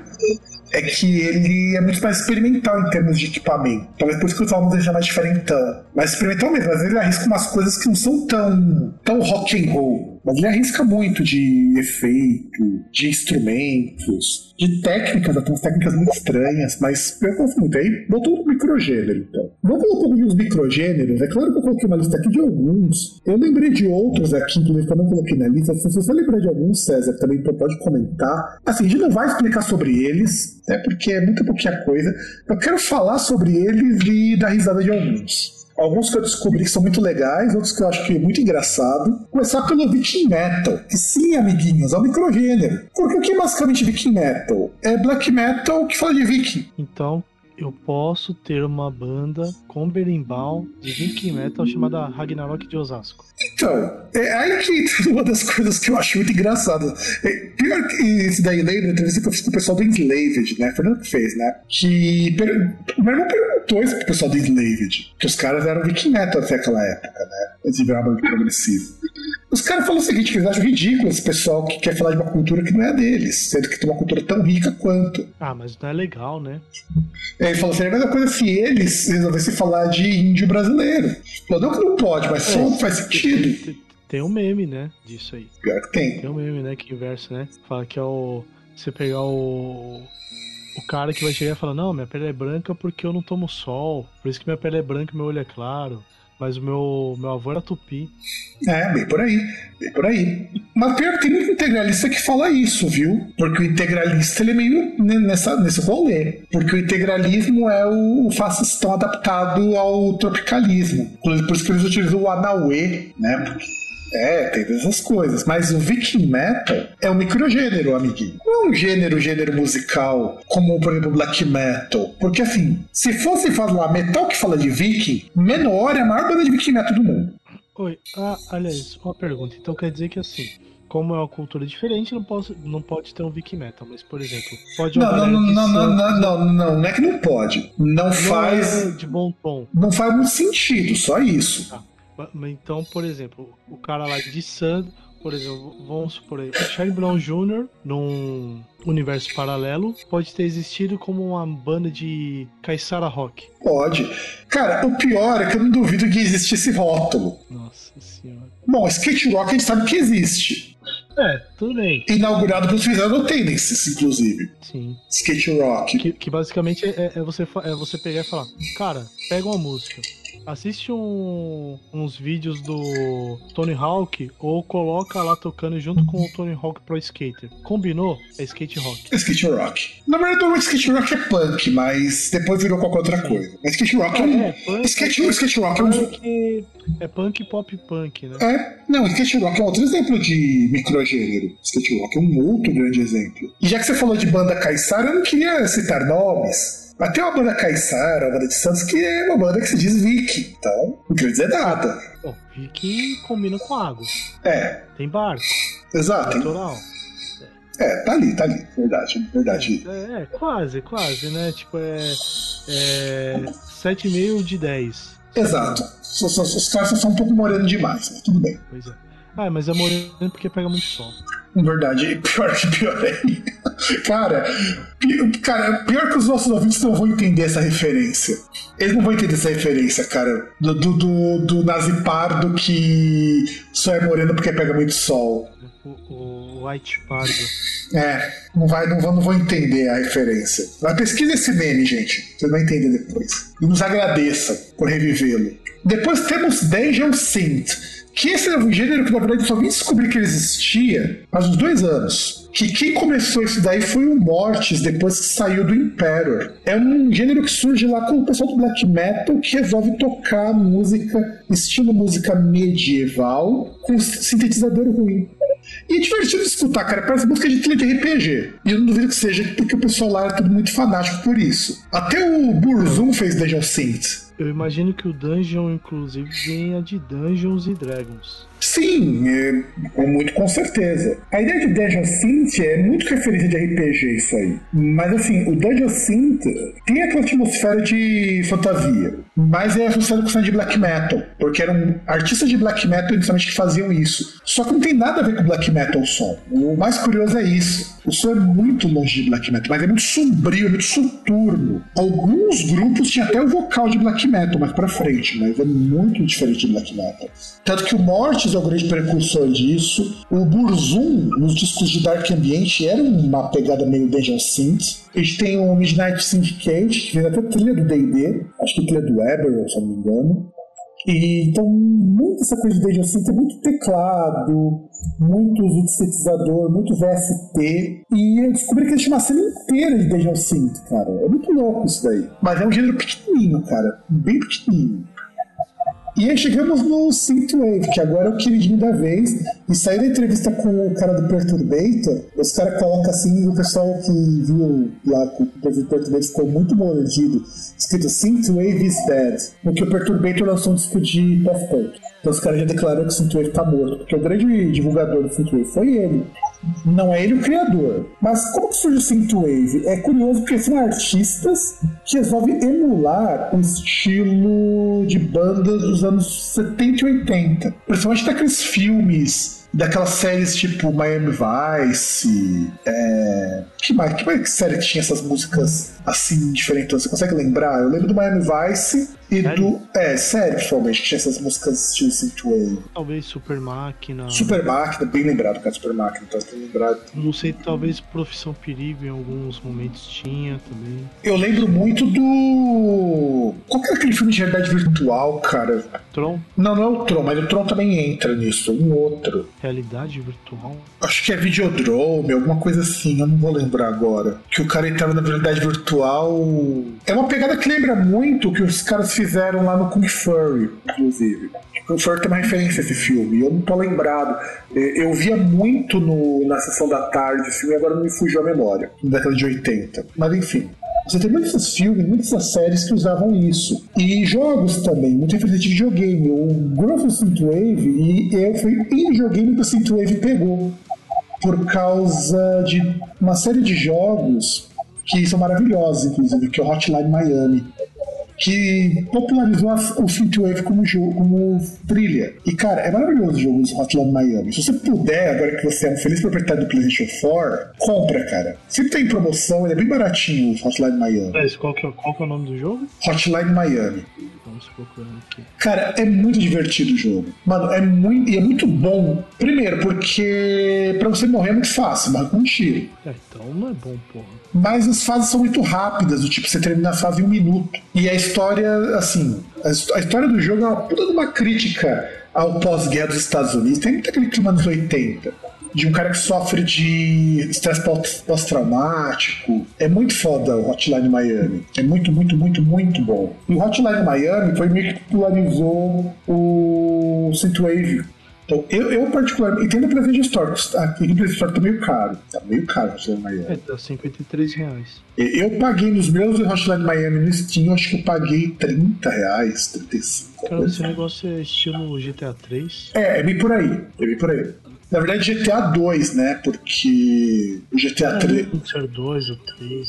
é que ele é muito mais experimental em termos de equipamento. Talvez por isso que os álbuns sejam mais diferentão. Mais experimental mesmo, mas ele arrisca umas coisas que não são tão, tão rock and roll. Mas ele arrisca muito de efeito, de instrumentos, de técnicas, até umas técnicas muito estranhas, mas eu gosto muito. Aí botou um microgênero, então. Um pouco dos microgêneros. É claro que eu coloquei uma lista aqui de alguns. Eu lembrei de outros aqui, inclusive, que eu não coloquei na lista. Se você lembrar de alguns, César, também pode comentar. Assim, a gente não vai explicar sobre eles, até porque é muito pouquinha coisa. Eu quero falar sobre eles e dar risada de alguns. Alguns que eu descobri que são muito legais, outros que eu acho que é muito engraçado. Começar pelo Viking Metal, que sim, amiguinhos, é um microgênero. Porque o que é basicamente Viking Metal? É black metal que fala de Viking. Então, eu posso ter uma banda com berimbau de Viking Metal chamada Ragnarok de Osasco. Então, é aí que uma das coisas que eu acho muito engraçado. É, pior que isso daí, lembra entrevista que eu fiz com o pessoal do Enslaved, né? Fernando que fez, né? Que o meu irmão perguntou isso pro pessoal do Enslaved, que os caras eram Viking Metal até aquela época, né? Eles viravam progressivo. Os caras falam o seguinte, que eles acham ridículo esse pessoal que quer falar de uma cultura que não é deles, sendo que tem uma cultura tão rica quanto. Ah, mas não é legal, né? Ele falou assim, é a mesma coisa se eles resolvessem falar de índio brasileiro. Falou, não que não pode, mas só é, faz sentido. Tem, tem um meme, né, disso aí. Pior que tem. Tem um meme, né, que inverso, né? Fala que é o... Você pegar o o cara que vai chegar e falar: Não, minha pele é branca porque eu não tomo sol. Por isso que minha pele é branca e meu olho é claro. Mas o meu, meu avô era tupi. É, bem por aí. Bem por aí. Mas pior que tem muito integralista que fala isso, viu? Porque o integralista ele é meio nessa, nesse rolê. Porque o integralismo é o, o fascistão adaptado ao tropicalismo. Por isso que eles utilizam o Anauê, né? Porque é, tem essas coisas. Mas o Viking Metal é um microgênero, amiguinho. Não é um gênero, gênero musical, como, por exemplo, Black Metal. Porque, assim, se fosse falar metal que fala de Viking, Menor é a maior banda de Viking Metal do mundo. Oi, ah, aliás, uma pergunta. Então quer dizer que, assim, como é uma cultura diferente, não, posso, não pode ter um Viking Metal, mas, por exemplo, pode não, não, não, não, não, não, não, não, não é que não pode. Não, não faz. É de bom tom. Não faz muito sentido, só isso. Ah. Então, por exemplo, o cara lá de Sand, por exemplo, vamos supor aí, o Charlie Brown Jr., num universo paralelo, pode ter existido como uma banda de Caissara Rock. Pode. Cara, o pior é que eu não duvido que existe esse rótulo. Nossa senhora. Bom, skate rock a gente sabe que existe. É, tudo bem. Inaugurado pelos Fizano Tendencies, inclusive. Sim. Skate rock. Que, que basicamente é, é, você, é você pegar e falar, cara, pega uma música assiste um, uns vídeos do Tony Hawk ou coloca lá tocando junto com o Tony Hawk Pro Skater. Combinou? É skate rock. É skate rock. Na verdade, o skate rock é punk, mas depois virou qualquer outra coisa. Mas skate rock é, um. É, punk, skate, é, skate rock é um. É punk pop punk, né? É. Não, skate rock é outro exemplo de microgênero. Skate rock é um outro grande exemplo. E já que você falou de banda Caissara, eu não queria citar nomes. Mas tem uma banda Caissara, uma banda de Santos, que é uma banda que se diz Viking. Então, não quer dizer nada. Bom, Viking combina com água. É. Tem barco. Exato. Litoral. É, tá ali, tá ali. Verdade, verdade. É, é quase, quase, né? Tipo, é. é 7,5 de 10. Exato. Os, caras são um pouco moreno demais, mas tudo bem. Pois é. Ah, mas é moreno porque pega muito sol. Verdade, pior que pior é. Cara, pior, cara, pior que os nossos ouvintes não vão entender essa referência. Eles não vão entender essa referência, cara. Do, do, do, do nazi pardo que só é moreno porque pega muito sol. O, o White Pardo. É, não, vai, não, vão, não vão entender a referência. Mas pesquisa esse meme, gente. Você vai entender depois. E nos agradeça por revivê-lo. Depois temos Dungeon Synth que esse é um gênero que, na verdade, eu só vim descobrir que ele existia há uns dois anos. Que quem começou isso daí foi o Mortis, depois que saiu do Imperator. É um gênero que surge lá com o pessoal do black metal que resolve tocar música, estilo música medieval, com sintetizador ruim. E é divertido de escutar, cara. Parece música de trilha de RPG. E eu não duvido que seja, porque o pessoal lá é tudo muito fanático por isso. Até o Burzum fez Dungeon Synth. Eu imagino que o Dungeon, inclusive, venha de Dungeons e Dragons. Sim, é, muito com certeza. A ideia de Dungeon Synth é muito referência de RPG isso aí. Mas assim, o Dungeon Synth tem aquela atmosfera de fantasia, mas é associado com de black metal, porque eram artistas de black metal inicialmente que faziam isso. Só que não tem nada a ver com black metal o som. O mais curioso é isso. O som é muito longe de black metal, mas é muito sombrio, é muito soturno. Alguns grupos tinham até o vocal de black metal mais pra frente, mas é muito diferente de black metal. Tanto que o Mortis é o grande precursor disso. O Burzum, nos discos de Dark Ambient, era uma pegada meio Dungeon Synth. A gente tem o Midnight Syndicate, que fez até trilha do D&D, acho que trilha do Eber, se não me engano. E, então, muito essa coisa de Dungeon Synth muito teclado, muito sintetizador, muito VST. E eu descobri que existe uma cena inteira de Dungeon Synth, cara. É muito louco isso daí. Mas é um gênero pequenininho, cara. Bem pequenininho. E aí chegamos no Synthwave, que agora é o queridinho da vez. E saí da entrevista com o cara do Perturbator, os caras colocam assim, o pessoal que viu lá com o Perturbator ficou muito mordido, escrito Synthwave is dead, porque o Perturbator lançou um disco de pop-punk. Então os caras já declararam que o Synthwave tá morto, porque o grande divulgador do Synthwave foi ele. Não é ele o criador. Mas como que surge o Synthwave? É curioso porque são artistas que resolvem emular o estilo de bandas dos anos 70 e 80. Principalmente daqueles filmes daquelas séries tipo Miami Vice. É... Que, mais, que mais série que tinha essas músicas assim diferentes? Você consegue lembrar? Eu lembro do Miami Vice e sério? do. É, sério, principalmente, tinha essas músicas estilo Synthwave. Talvez Super Máquina. Super Máquina, bem lembrado, cara, Super Máquina, então tô lembrado. Não sei, talvez Profissão Perigo em alguns momentos tinha também. Eu lembro muito do. Qual que era aquele filme de realidade virtual, cara? Tron? Não, não é o Tron, mas o Tron também entra nisso, um outro. Realidade virtual? Acho que é Videodrome, alguma coisa assim, eu não vou lembrar agora. Que o cara entrava na realidade virtual. É uma pegada que lembra muito que os caras fizeram lá no Kung Fury, inclusive. Kung Fury tem uma referência a esse filme, eu não tô lembrado. É, eu via muito no, na sessão da tarde esse filme e agora me fugiu a memória, na década de 80. Mas enfim. Você tem muitos filmes, muitas séries que usavam isso. E jogos também, muito referente de videogame. O Growth Synthwave, e eu fui em videogame que o Synthwave pegou. Por causa de uma série de jogos que são maravilhosos, inclusive, que é o Hotline Miami que popularizou o Synthwave como jogo, como trilha. E, cara, é maravilhoso o jogo do Hotline Miami. Se você puder, agora que você é um feliz proprietário do PlayStation 4, compra, cara. Sempre tem promoção, ele é bem baratinho o Hotline Miami. Mas qual que, é, qual que é o nome do jogo? Hotline Miami. Procurando aqui. Cara, é muito divertido o jogo. Mano, é muito, e é muito bom. Primeiro, porque pra você morrer é muito fácil, mas com um tiro. É, então não é bom, porra. Mas as fases são muito rápidas, do tipo, você termina a fase em um minuto. E a história, assim, a história do jogo é uma puta de uma crítica ao pós-guerra dos Estados Unidos. Tem muito aquele clima dos 80 de um cara que sofre de estresse pós-traumático. É muito foda o Hotline Miami. É muito, muito, muito, muito bom. E o Hotline Miami foi meio que popularizou o Synthwave então, eu, eu particularmente entendo a Playstation Store. Aqui no Playstation Store tá meio caro. Tá meio caro Hotline Miami. É, tá 53 reais. Eu paguei nos meus Hotline Miami no Steam, acho que eu paguei 30 reais, 35. Cara, esse negócio é estilo GTA 3? É, é bem por aí. É bem por aí. Na verdade, GTA 2, né? Porque o GTA é, 3. Ser 2 ou 3,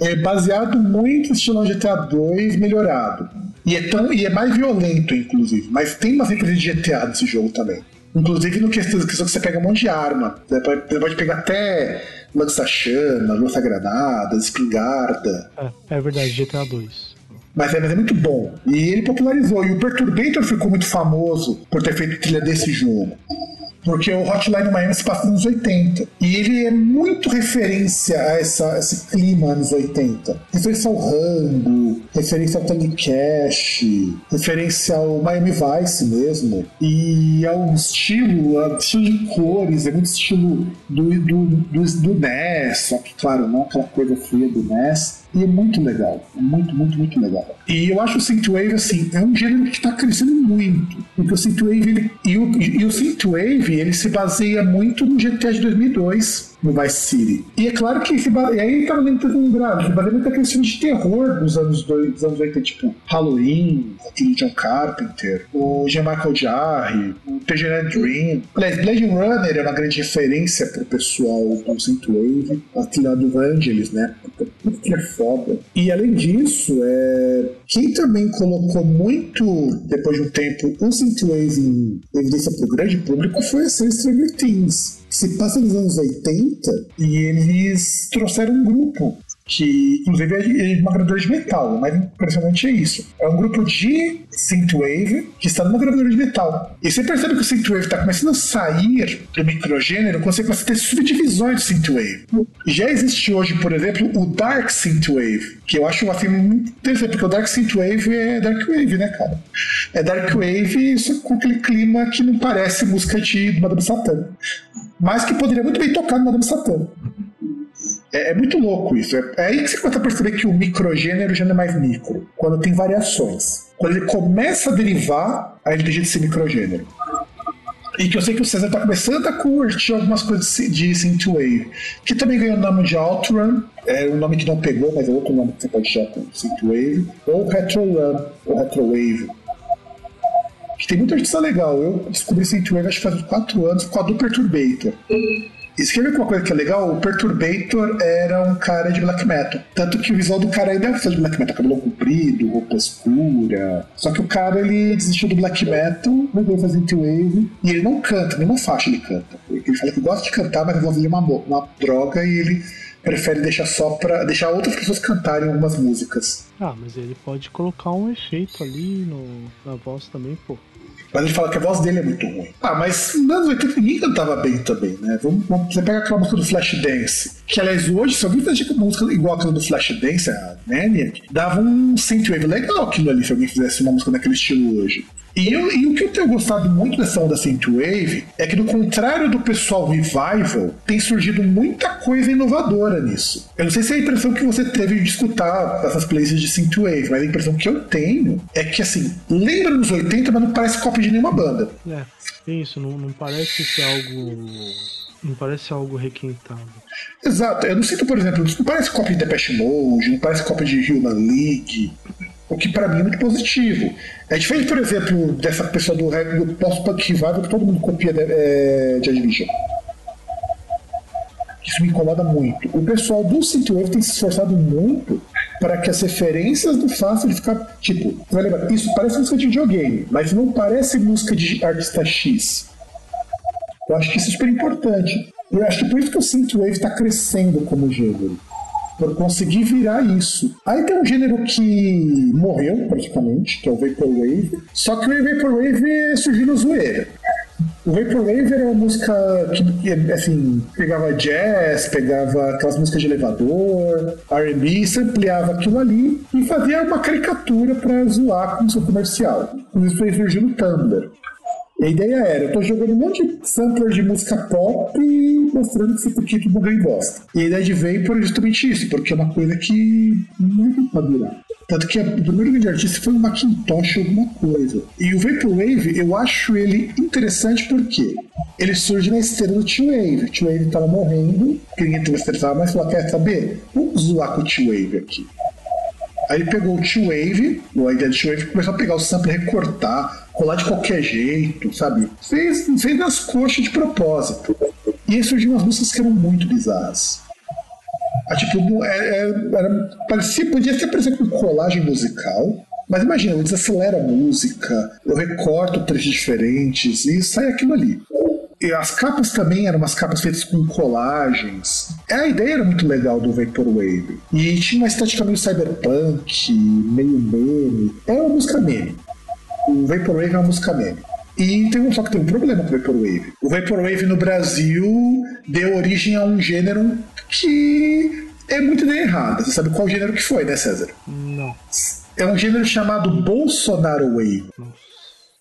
é, é baseado muito estilo GTA 2 melhorado. E é, tão, e é mais violento, inclusive. Mas tem uma referência de GTA nesse jogo também. Inclusive no questão, questão que você pega um monte de arma. Você pode pegar até lança-chama, lança-granada, espingarda. É, é verdade, GTA 2. Mas é, mas é muito bom. E ele popularizou. E o Perturbator ficou muito famoso por ter feito trilha desse jogo. Porque o Hotline Miami se passa nos 80. E ele é muito referência a essa, esse clima anos 80. Referência ao Rambo, referência ao Tango Cash, referência ao Miami Vice mesmo. E ao estilo, ao estilo de cores, é muito estilo do, do, do, do NES, só que, claro, não aquela coisa fria do NES. E é muito legal. Muito, muito, muito legal. E eu acho o Synthwave, assim, é um gênero que está crescendo muito. Porque o Synthwave, ele, e, o, e o Synthwave, ele se baseia muito no GTA de 2002, no Vice City. E é claro que se base... e aí tá tentando lembrar, se baseia muito naqueles filmes de terror dos anos, dois, dos anos 80, tipo Halloween, aquele John Carpenter, o Jean-Michael Jarre, o Tangerine Dream. Aliás, Blade Runner é uma grande referência pro pessoal do Synthwave, aquele lá do Vangelis, né? Que é foda. E além disso, é... quem também colocou muito, depois de um tempo, o Synthwave em evidência pro grande público foi a série Stranger Things se passa nos anos 80 e eles trouxeram um grupo que inclusive é uma gravadora de metal. O mais impressionante é isso. É um grupo de synthwave que está numa gravadora de metal. E você percebe que o synthwave está começando a sair do microgênero quando você começa a ter subdivisões de synthwave. Já existe hoje, por exemplo, o dark synthwave, que eu acho assim muito interessante, porque o dark synthwave é dark wave, né, cara? É dark wave isso com aquele clima que não parece música de Madame Satã. Mas que poderia muito bem tocar no Madame Satã. É, é, muito louco isso. É, é, aí que você começa a perceber que o microgênero já não é mais micro, quando tem variações. Quando ele começa a derivar, aí ele deixa de ser microgênero. E que eu sei que o César está começando a curtir algumas coisas de Synthwave, que também ganhou o nome de Outrun, é um nome que não pegou, mas é outro nome que você pode chamar com Synthwave, ou Retro Run, ou Retrowave. Que tem muita artista legal. Eu descobri Synthwave acho que faz uns 4 anos com a do Perturbator. Isso uma coisa que é legal? O Perturbator era um cara de black metal. Tanto que o visual do cara ainda é de black metal, cabelo comprido, roupa escura. Só que o cara ele desistiu do black metal, veio fazer wave e ele não canta, nenhuma faixa ele canta. Ele fala que gosta de cantar, mas é uma, uma droga e ele prefere deixar só para deixar outras pessoas cantarem algumas músicas. Ah, mas ele pode colocar um efeito ali no, na voz também, pô. Mas ele fala que a voz dele é muito ruim. Ah, mas nos anos 80 ninguém cantava bem também, né? Vamos, vamos, você pega aquela música do Flashdance, que aliás hoje, se alguém uma música igual aquela do Flashdance, a Maniac, dava um synthwave legal aquilo ali, se alguém fizesse uma música daquele estilo hoje. E, eu, e, o que eu tenho gostado muito dessa onda Synthwave é que, no contrário do pessoal Revival, tem surgido muita coisa inovadora nisso. Eu não sei se é a impressão que você teve de escutar essas playlists de Synthwave, mas a impressão que eu tenho é que, assim, lembra nos 80, mas não parece cópia de nenhuma banda. É, isso, não, não parece ser algo. Não parece algo requintado. Exato, eu não sinto, por exemplo, não parece cópia de Depeche Mode, não parece cópia de Human League, o que para mim é muito positivo. É diferente, por exemplo, dessa pessoa do, do post-punk revival que todo mundo copia de, é, de Division. Isso me incomoda muito. O pessoal do Synthwave tem se esforçado muito para que as referências não façam de ficar tipo, vai lembrar, isso parece música de videogame, mas não parece música de artista X. Eu acho que isso é super importante. Eu acho que por isso que o Synthwave está crescendo como gênero por conseguir virar isso. Aí tem um gênero que morreu, praticamente, que é o Vaporwave, só que o Vaporwave surgiu no zoeira. O Vaporwave era uma música que, assim, pegava jazz, pegava aquelas músicas de elevador, R&B, ampliava aquilo ali e fazia uma caricatura para zoar com o seu comercial. Isso foi surgiu no A ideia era, eu tô jogando um monte de sampler de música pop e mostrando que esse título não ganha bosta. E a ideia de Vapor é justamente isso, porque é uma coisa que não é pra durar. Tanto que o primeiro grande artista foi o Macintosh alguma coisa. E o Vaporwave, eu acho ele interessante porque ele surge na esteira do T-Wave. O T-Wave tava morrendo, ninguém tava estressado, mas falou, quer saber? Vamos zoar com o T-Wave aqui. Aí ele pegou o T-Wave, a ideia do T-Wave, começou a pegar o sample recortar, colar de qualquer jeito, sabe? Fez, fez nas coxas de propósito. E aí surgiram umas músicas que eram muito bizarras. A, ah, tipo, é, é, era, parecia, podia até parecer com colagem musical, mas imagina, eu desacelero a música, eu recorto trechos diferentes e sai aquilo ali. E as capas também eram umas capas feitas com colagens. A ideia era muito legal do Vaporwave. E tinha uma estética meio cyberpunk, meio meme. É uma música meme. O Vaporwave é uma música meme. E tem um, só que tem um problema com o Vaporwave. O Vaporwave no Brasil deu origem a um gênero que é muito ideia errada. Você sabe qual gênero que foi, né, César? Não. É um gênero chamado Bolsonaro Wave. Nossa.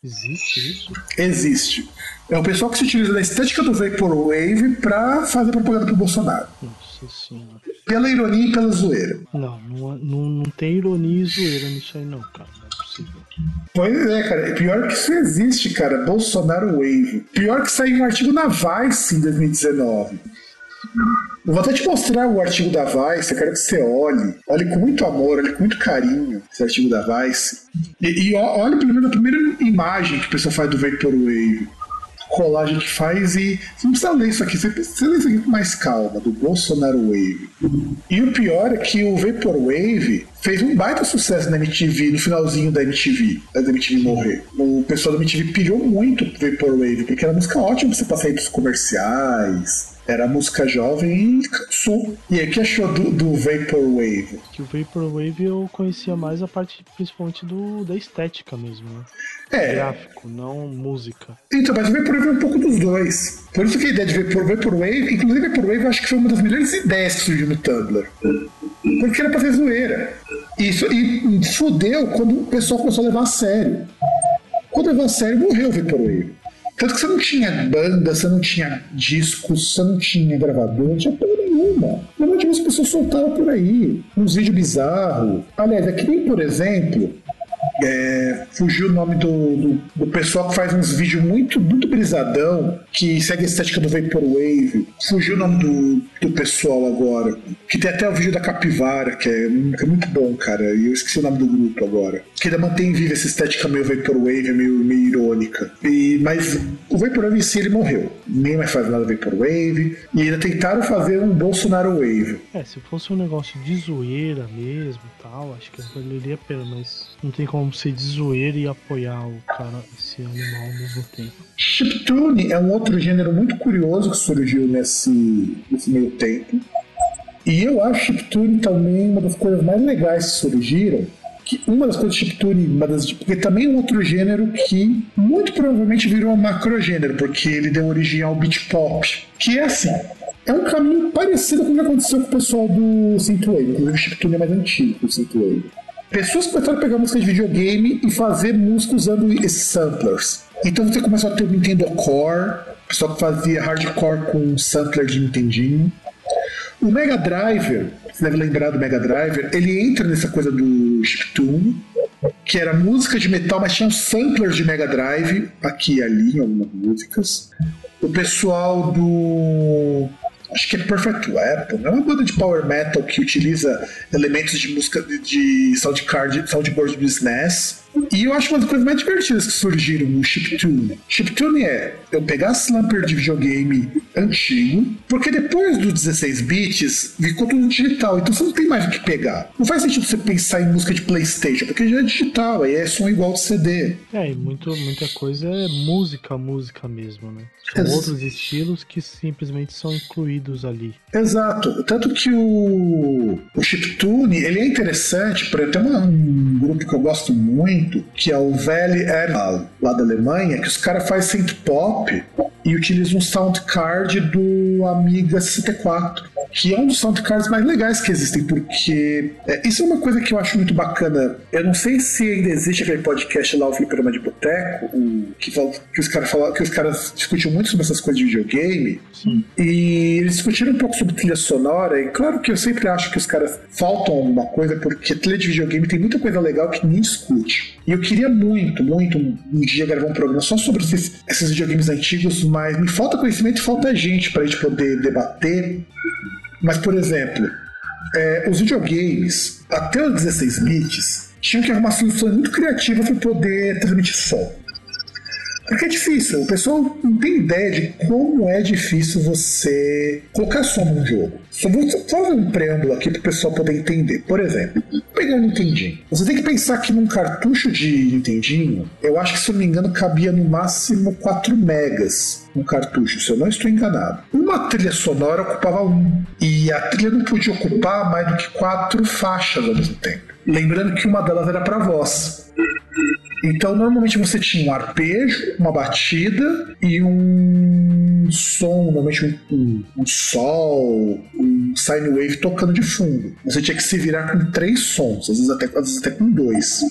Existe isso? Existe. É o pessoal que se utiliza da estética do Vaporwave pra fazer propaganda pro Bolsonaro. Nossa senhora. Pela ironia e pela zoeira. Não, não, não, não tem ironia e zoeira nisso aí não, cara. Pois é, cara. Pior que isso existe, cara. Bolsonaro Wave. Pior que saiu um artigo na Vice em 2019. Eu vou até te mostrar o artigo da Vice, eu quero que você olhe. Olhe com muito amor, olhe com muito carinho esse artigo da Vice. E, e olhe pelo menos a primeira imagem que o pessoal faz do Vaporwave. Colagem que faz e. Você não precisa ler isso aqui, você precisa ler isso aqui com mais calma, do Bolsonaro Wave. E o pior é que o Vaporwave fez um baita sucesso na MTV, no finalzinho da MTV, da MTV morrer. O pessoal da MTV pediu muito pro Vaporwave, porque era música ótima pra você passar aí dos comerciais. Era música jovem e cansou. E aí, o que achou do, do Vaporwave? Que o Vaporwave eu conhecia mais a parte principalmente do, da estética mesmo, né? É, Gráfico, não música. então, mas o Vaporwave é um pouco dos dois. Por isso que a ideia de Vapor, Vaporwave, inclusive Vaporwave, eu acho que foi uma das melhores ideias que surgiu no Tumblr. Porque era pra ser zoeira. Isso, e fudeu quando o pessoal começou a levar a sério. Quando levou a sério, morreu o Vaporwave. Tanto que você não tinha banda, você não tinha discos, você não tinha gravador, não tinha porra nenhuma. Normalmente as pessoas soltavam por aí, uns vídeos bizarros. Aliás, nem, por exemplo, é, fugiu o nome do, do, do pessoal que faz uns vídeos muito, muito brisadão, que segue a estética do Vaporwave. Fugiu o nome do, do pessoal agora. Que tem até o vídeo da Capivara, que é, é muito bom, cara. E eu esqueci o nome do grupo agora. Que ainda mantém viva essa estética meio Vaporwave, meio, meio irônica. E, mas o Vaporwave em si ele morreu. Nem mais faz nada Vaporwave. E ainda tentaram fazer um Bolsonaro Wave. É, se fosse um negócio de zoeira mesmo tal, acho que a pena, mas não tem como ser de zoeira e apoiar o cara, esse animal ao mesmo tempo. Chiptune é um outro gênero muito curioso que surgiu nesse, nesse meio tempo. E eu acho Chiptune também uma das coisas mais legais que surgiram. Que uma das coisas Chiptune, uma das, porque também é um outro gênero que muito provavelmente virou um macrogênero, porque ele deu origem ao beat pop. Que é assim, é um caminho parecido com o que aconteceu com o pessoal do Synthwave. Inclusive o Chiptune é mais antigo o Synthwave. Pessoas começaram a pegar música de videogame e fazer música usando esses samplers. Então você começou a ter o Nintendo Core, pessoal que fazia hardcore com sampler de Nintendinho. O Mega Driver, você deve lembrar do Mega Driver, ele entra nessa coisa do chiptune, que era música de metal, mas tinha um sampler de Mega Drive aqui e ali em algumas músicas. O pessoal do acho que é Perfect Weapon, é uma banda de power metal que utiliza elementos de música de, de soundcard, soundboard do SNES. E eu acho uma das coisas mais divertidas que surgiram no chiptune. Chiptune é eu pegar slumper de videogame antigo, porque depois dos 16 bits ficou tudo digital, então você não tem mais o que pegar. Não faz sentido você pensar em música de PlayStation, porque já é digital, aí é som igual de CD. É, e muito, muita coisa é música, música mesmo, né? São Ex- outros estilos que simplesmente são incluídos ali. Exato. Tanto que o, o chiptune, ele é interessante, para tem uma- um grupo que eu gosto muito, que é o Valley Animal, lá da Alemanha, que os caras fazem synth pop e utilizam um sound card do Amiga 64. Que é um dos sound cards mais legais que existem, porque é, isso é uma coisa que eu acho muito bacana. Eu não sei se ainda existe aquele podcast lá, o Fliperama de Boteco, o- que, que os caras falam, que os caras discutiam muito sobre essas coisas de videogame. E eles discutiram um pouco sobre trilha sonora, e claro que eu sempre acho que os caras faltam alguma coisa, porque trilha de videogame tem muita coisa legal que ninguém discute. E eu queria muito, muito um dia gravar um programa só sobre esses, esses videogames antigos, mas me falta conhecimento e falta gente pra gente poder debater. Mas, por exemplo, é, os videogames, até os 16 bits, tinham que arrumar soluções muito criativas para poder transmitir som. Porque é difícil, o pessoal não tem ideia de como é difícil você colocar som num jogo. Só vou fazer um preâmbulo aqui para o pessoal poder entender. Por exemplo, pegar um Nintendinho. Você tem que pensar que num cartucho de Nintendinho, eu acho que se eu não me engano cabia no máximo 4 megas um cartucho, se eu não estou enganado. Uma trilha sonora ocupava um. E a trilha não podia ocupar mais do que quatro faixas ao mesmo tempo. Lembrando que uma delas era para voz. Então, normalmente você tinha um arpejo, uma batida e um som, normalmente um, um sol, um sine wave tocando de fundo. Você tinha que se virar com três sons, às vezes até, às vezes até com dois.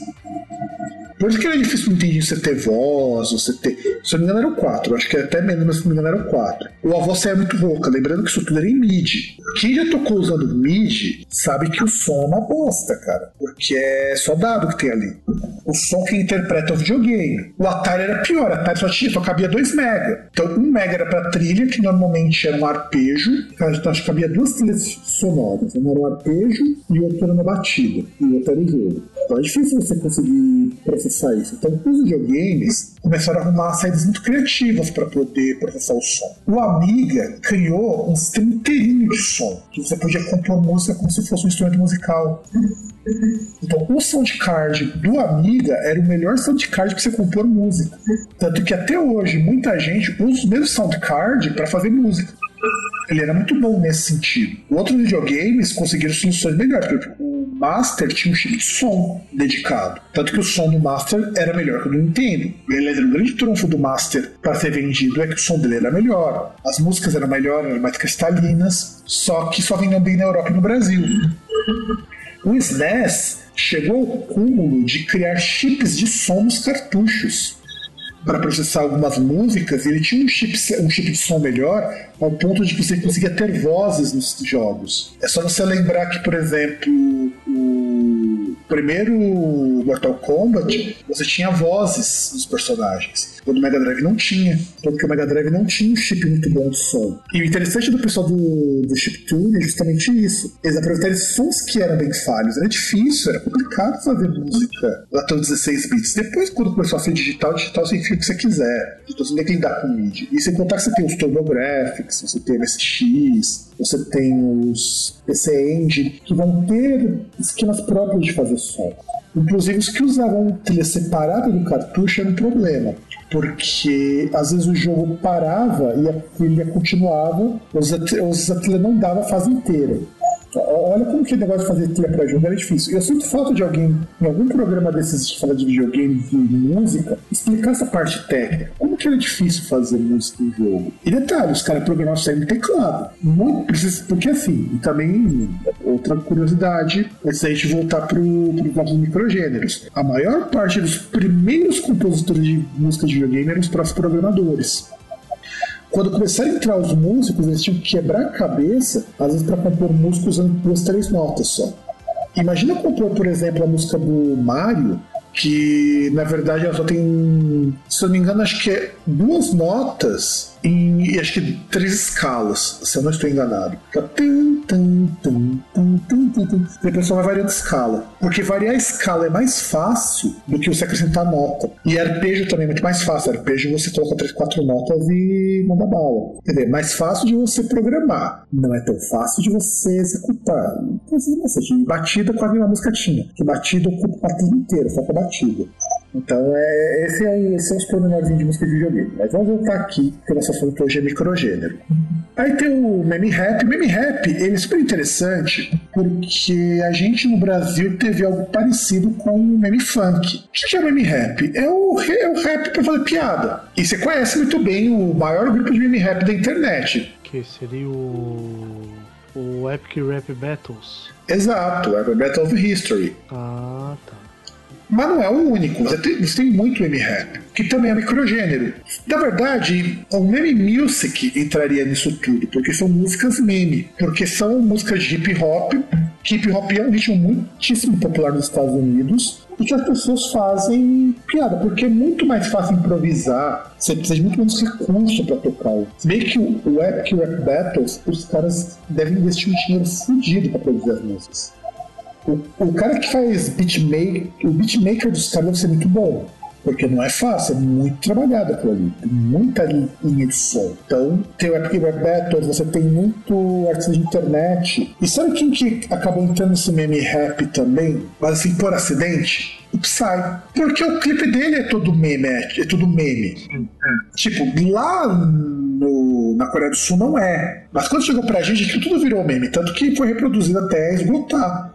Por isso que era difícil entender você ter voz, você ter. Se eu me engano, eram quatro. Acho que até menos, mas se não me engano, eram quatro. Ou a voz saia muito rouca. Lembrando que isso tudo era em MIDI. Quem já tocou usando MIDI sabe que o som é uma bosta, cara. Porque é só dado que tem ali. O som que interpreta o videogame. O Atari era pior. Atari só, tinha, só cabia 2 mega. Então, 1 um mega era pra trilha, que normalmente era um arpejo. Então, acho que cabia duas trilhas sonoras. Uma era um arpejo e outra era uma batida. E outra era o jogo. Então é difícil você conseguir processar Então, os videogames começaram a arrumar saídas muito criativas para poder processar o som. O Amiga criou um sistema inteirinho de som, que você podia compor música como se fosse um instrumento musical. Então, o soundcard do Amiga era o melhor soundcard para você compor música. Tanto que até hoje muita gente usa o mesmo soundcard para fazer música. Ele era muito bom nesse sentido. Outros videogames conseguiram soluções melhores. Por exemplo, o Master tinha um chip de som dedicado. Tanto que o som do Master era melhor que o do Nintendo. Ele era o grande trunfo do Master para ser vendido é que o som dele era melhor. As músicas eram melhores, eram mais cristalinas. Só que só vendiam bem na Europa e no Brasil. O SNES chegou ao cúmulo de criar chips de som nos cartuchos para processar algumas músicas, ele tinha um chip, um chip de som melhor ao ponto de você conseguia ter vozes nos jogos. É só você lembrar que, por exemplo, o primeiro Mortal Kombat, você tinha vozes dos personagens. O do Mega Drive não tinha, porque o Mega Drive não tinha um chip muito bom de som. E o interessante do pessoal do, do Chiptune é justamente isso. Eles aproveitaram sons que eram bem falhos. Era difícil, era complicado fazer música até os 16 bits. Depois, quando começou a ser digital, digital você enfia o que você quiser. Então você tem que lidar com MIDI. E sem contar que você tem os TurboGrafx, você tem o MSX, você tem os PC Engine, que vão ter esquemas próprios de fazer som. Inclusive, os que usavam trilha separada do cartucho era um problema porque às vezes o jogo parava e a trilha continuava, vezes a trilha não dava a fase inteira. Olha como que o negócio de fazer trilha pra jogo era difícil. Eu sinto falta de alguém, em algum programa desses que fala de videogame e música, explicar essa parte técnica. Como que era difícil fazer música em jogo? E detalhe, os caras programavam no teclado. Muito, porque assim, também outra curiosidade, antes da gente voltar caso dos microgêneros. A maior parte dos primeiros compositores de música de videogame eram os próprios programadores quando começaram a entrar os músicos, eles tinham que quebrar a cabeça, às vezes, para compor música usando duas, três notas só. Imagina compor, por exemplo, a música do Mario, que na verdade ela só tem, se eu não me engano, acho que é duas notas em acho que três escalas, se eu não estou enganado. Depois só vai variando escala. Porque variar a escala é mais fácil do que você acrescentar nota. E arpejo também é muito mais fácil. Arpejo você coloca três, quatro notas e manda bala. Quer é mais fácil de você programar. Não é tão fácil de você executar. Então, assim, batida quase uma música tinha. Que batida ocupa a trilha inteira, só com a batida. Então, é, esse, é, esse são os pormenorzinhos de música de videogame. Mas vamos voltar aqui, que o nosso assunto hoje é microgênero. Aí tem o meme rap. O meme rap, ele é super interessante porque a gente no Brasil teve algo parecido com o meme funk. O que é o meme rap? É o, é o rap pra fazer piada. E você conhece muito bem o maior grupo de meme rap da internet. Que seria o... o Epic Rap Battles. Exato, Epic Battle of History. Ah, tá. Mas não é o único. Você tem, você tem muito M-Rap, que também é microgênero. Na verdade, o meme music entraria nisso tudo, porque são músicas meme. Porque são músicas de hip hop, hip hop é um ritmo muitíssimo popular nos Estados Unidos, e que as pessoas fazem piada, porque é muito mais fácil improvisar, você precisa de muito menos recurso para tocar. Se bem que o, Epic Rap Battles, os caras devem investir um dinheiro fudido para produzir as músicas. O, o cara que faz beatmaker, o beatmaker dos caras deve ser muito bom. Porque não é fácil, é muito trabalhado aquilo ali. Tem muita linha de som. Então, tem o Epic Rap Battles, você tem muito artista de internet. E sabe quem que acabou entrando nesse meme rap também? Mas assim, por acidente? O Psy. Porque o clipe dele é todo meme, é, é tudo meme. Tipo, lá no, na Coreia do Sul não é. Mas quando chegou pra gente, tudo virou meme. Tanto que foi reproduzido até esgotar.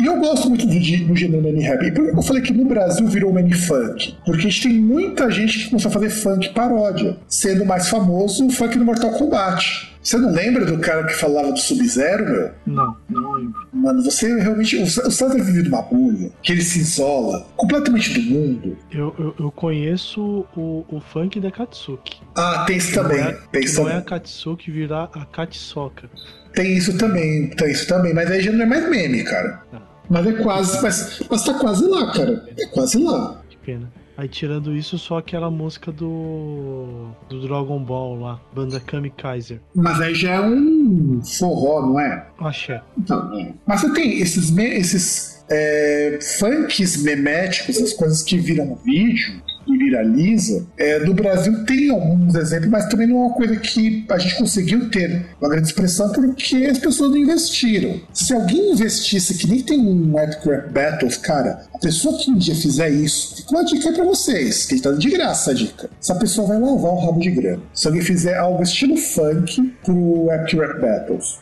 E eu gosto muito do, do gênero meme rap. E por que eu falei que no Brasil virou meme funk? Porque a gente tem muita gente que começou a fazer funk paródia, sendo mais famoso o funk do Mortal Kombat. Você não lembra do cara que falava do Sub-Zero, meu? Não, não lembro. Mano, você realmente. O César vive numa bolha, que ele se isola completamente do mundo. Eu, eu, eu conheço o, o funk da Katsuki. Ah, tem isso também. Não é, tem isso não também. é a Katsuki virar a Katsoka. Tem isso também, tem isso também. Mas aí já não é mais meme, cara. Ah, Mas é quase. Mas, mas tá quase lá, cara. É quase lá. que pena. Aí tirando isso, só aquela música do. do Dragon Ball lá, banda Kamikaiser. Mas aí já é um forró, não é? Axé. Então, é. Mas você tem esses, esses é, funks meméticos, essas coisas que viram vídeo viraliza. É, no Brasil tem alguns exemplos, mas também não é uma coisa que a gente conseguiu ter uma grande expressão porque as pessoas não investiram. Se alguém investisse, que nem tem um Rap Battles, cara, a pessoa que um dia fizer isso, fica uma dica aí pra vocês, que tá de graça a dica. Essa pessoa vai lavar o rabo de grana. Se alguém fizer algo estilo funk pro Rap Battles.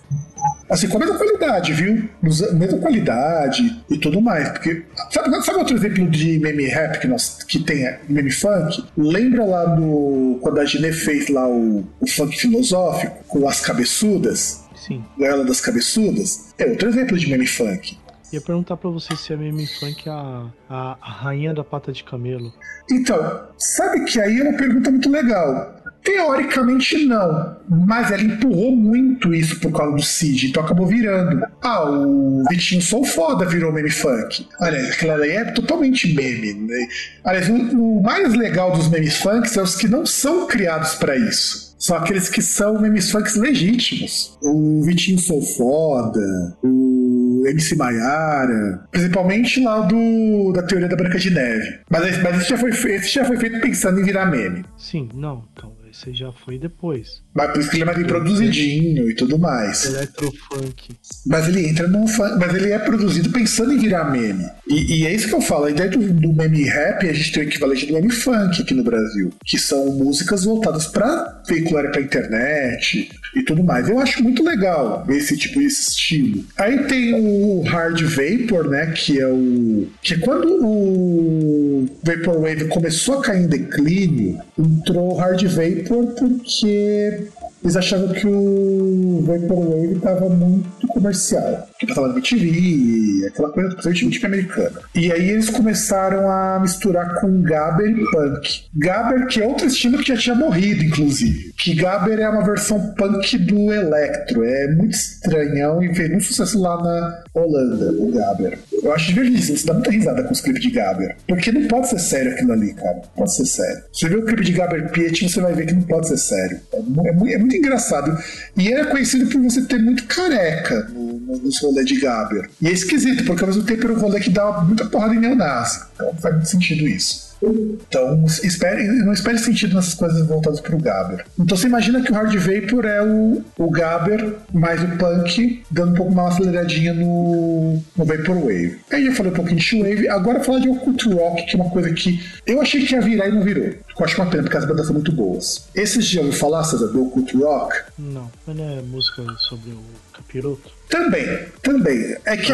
Assim, com a mesma qualidade, viu? Nos- Mesma qualidade e tudo mais. Porque. Sabe, sabe outro exemplo de meme rap que, nós, que tem é, meme funk? Lembra lá do. Quando a Gine fez lá o, o funk filosófico com as cabeçudas? Sim. Ela das cabeçudas? É outro exemplo de meme funk. Ia perguntar pra você se a meme funk é a, a, a rainha da pata de camelo. Então, sabe que aí é uma pergunta muito legal. Teoricamente não, mas ela empurrou muito isso por causa do Cid, então acabou virando. Ah, o Vitinho Sou Foda virou meme funk. Aliás, aquela ali é totalmente meme. Né? Aliás, o, mais legal dos memes funks são os que não são criados pra isso. São aqueles que são memes funks legítimos. O Vitinho Sou Foda, o MC Maiara, principalmente lá do da teoria da Branca de Neve. Mas, mas esse, já foi, esse já foi feito pensando em virar meme. Sim, não, então, esse já foi depois. Mas por isso que ele é mais bem produzidinho e tudo mais. Electrofunk. Mas ele entra no fun- Mas ele é produzido pensando em virar meme. E, e é isso que eu falo. A ideia do, do meme rap, a gente tem o equivalente do meme funk aqui no Brasil. Que são músicas voltadas pra veicular pra internet e tudo mais. Eu acho muito legal esse tipo, esse estilo. Aí tem o Hard Vapor, né? Que é o. Que é quando o Vaporwave começou a cair em declínio, entrou o Hard Vapor porque eles achavam que o Vaporwave estava muito comercial. Que passava na MTV, aquela coisa, principalmente americana. E aí eles começaram a misturar com Gabber e Punk. Gabber, que é outro estilo que já tinha morrido, inclusive. Que Gabber é uma versão punk do Electro. É muito estranhão e fez muito sucesso lá na Holanda, o Gabber. Eu acho divertidíssimo, você dá muita risada com os clipes de Gabber. Porque não pode ser sério aquilo ali, cara. Não pode ser sério. Você vê o clipe de Gabber Piet, você vai ver que não pode ser sério. É, mu- é é muito engraçado. E ele é conhecido por você ter muito careca no, no, nos rolê de Gabber. E é esquisito, porque ao mesmo tempo era um rolê que dá muita porrada em neonazi. Então faz muito sentido isso. Então, espere, não espere sentido nessas coisas voltadas pro Gabber. Então você imagina que o Hard Vapor é o, o Gabber mais o Punk, dando um pouco uma aceleradinha no, no Vaporwave. Aí já falei um pouquinho de Showwave, agora falar de Occult Rock, que é uma coisa que eu achei que ia virar e não virou. Eu acho uma pena, porque as bandas são muito boas. Esses já ouviu falar, César, do Occult Rock? Não, mas não é música sobre o capiroto. Também, também. É que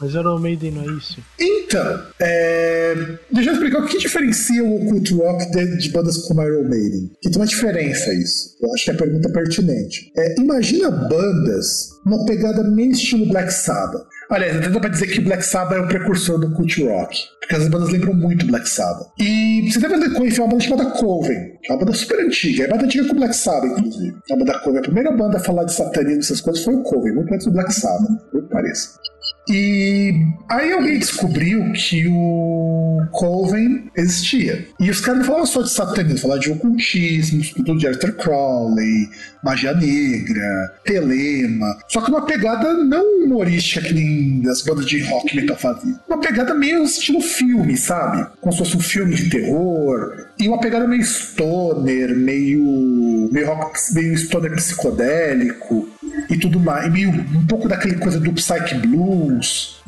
Mas Iron Maiden não é isso? Então, é, deixa eu explicar o que diferencia o Occult Rock de, de bandas como Iron Maiden. Que tem uma diferença isso. Eu acho que a pergunta é pertinente. É, imagina bandas numa pegada meio estilo Black Sabbath. Aliás, até dá pra dizer que Black Sabbath é o precursor do Cult Rock. Porque as bandas lembram muito Black Sabbath. E você deve conhecer uma banda chamada Coven, que é uma banda super antiga. É mais antiga que o Black Sabbath, inclusive. A banda Coven, a primeira banda a falar de satanismo e essas coisas foi o Coven, muito antes do Black Sabbath, por que pareça. E aí alguém descobriu que o Coven existia. E os caras não falavam só de satanismo, falavam de ocultismo, estudo de Arthur Crowley, magia negra, telema. Só que uma pegada não humorística que nem as bandas de rock metal faziam. Uma pegada meio estilo filme, sabe? Como se fosse um filme de terror. E uma pegada meio stoner, meio, meio, rock, meio stoner psicodélico e tudo mais. E meio um pouco daquele coisa do Psych Blues.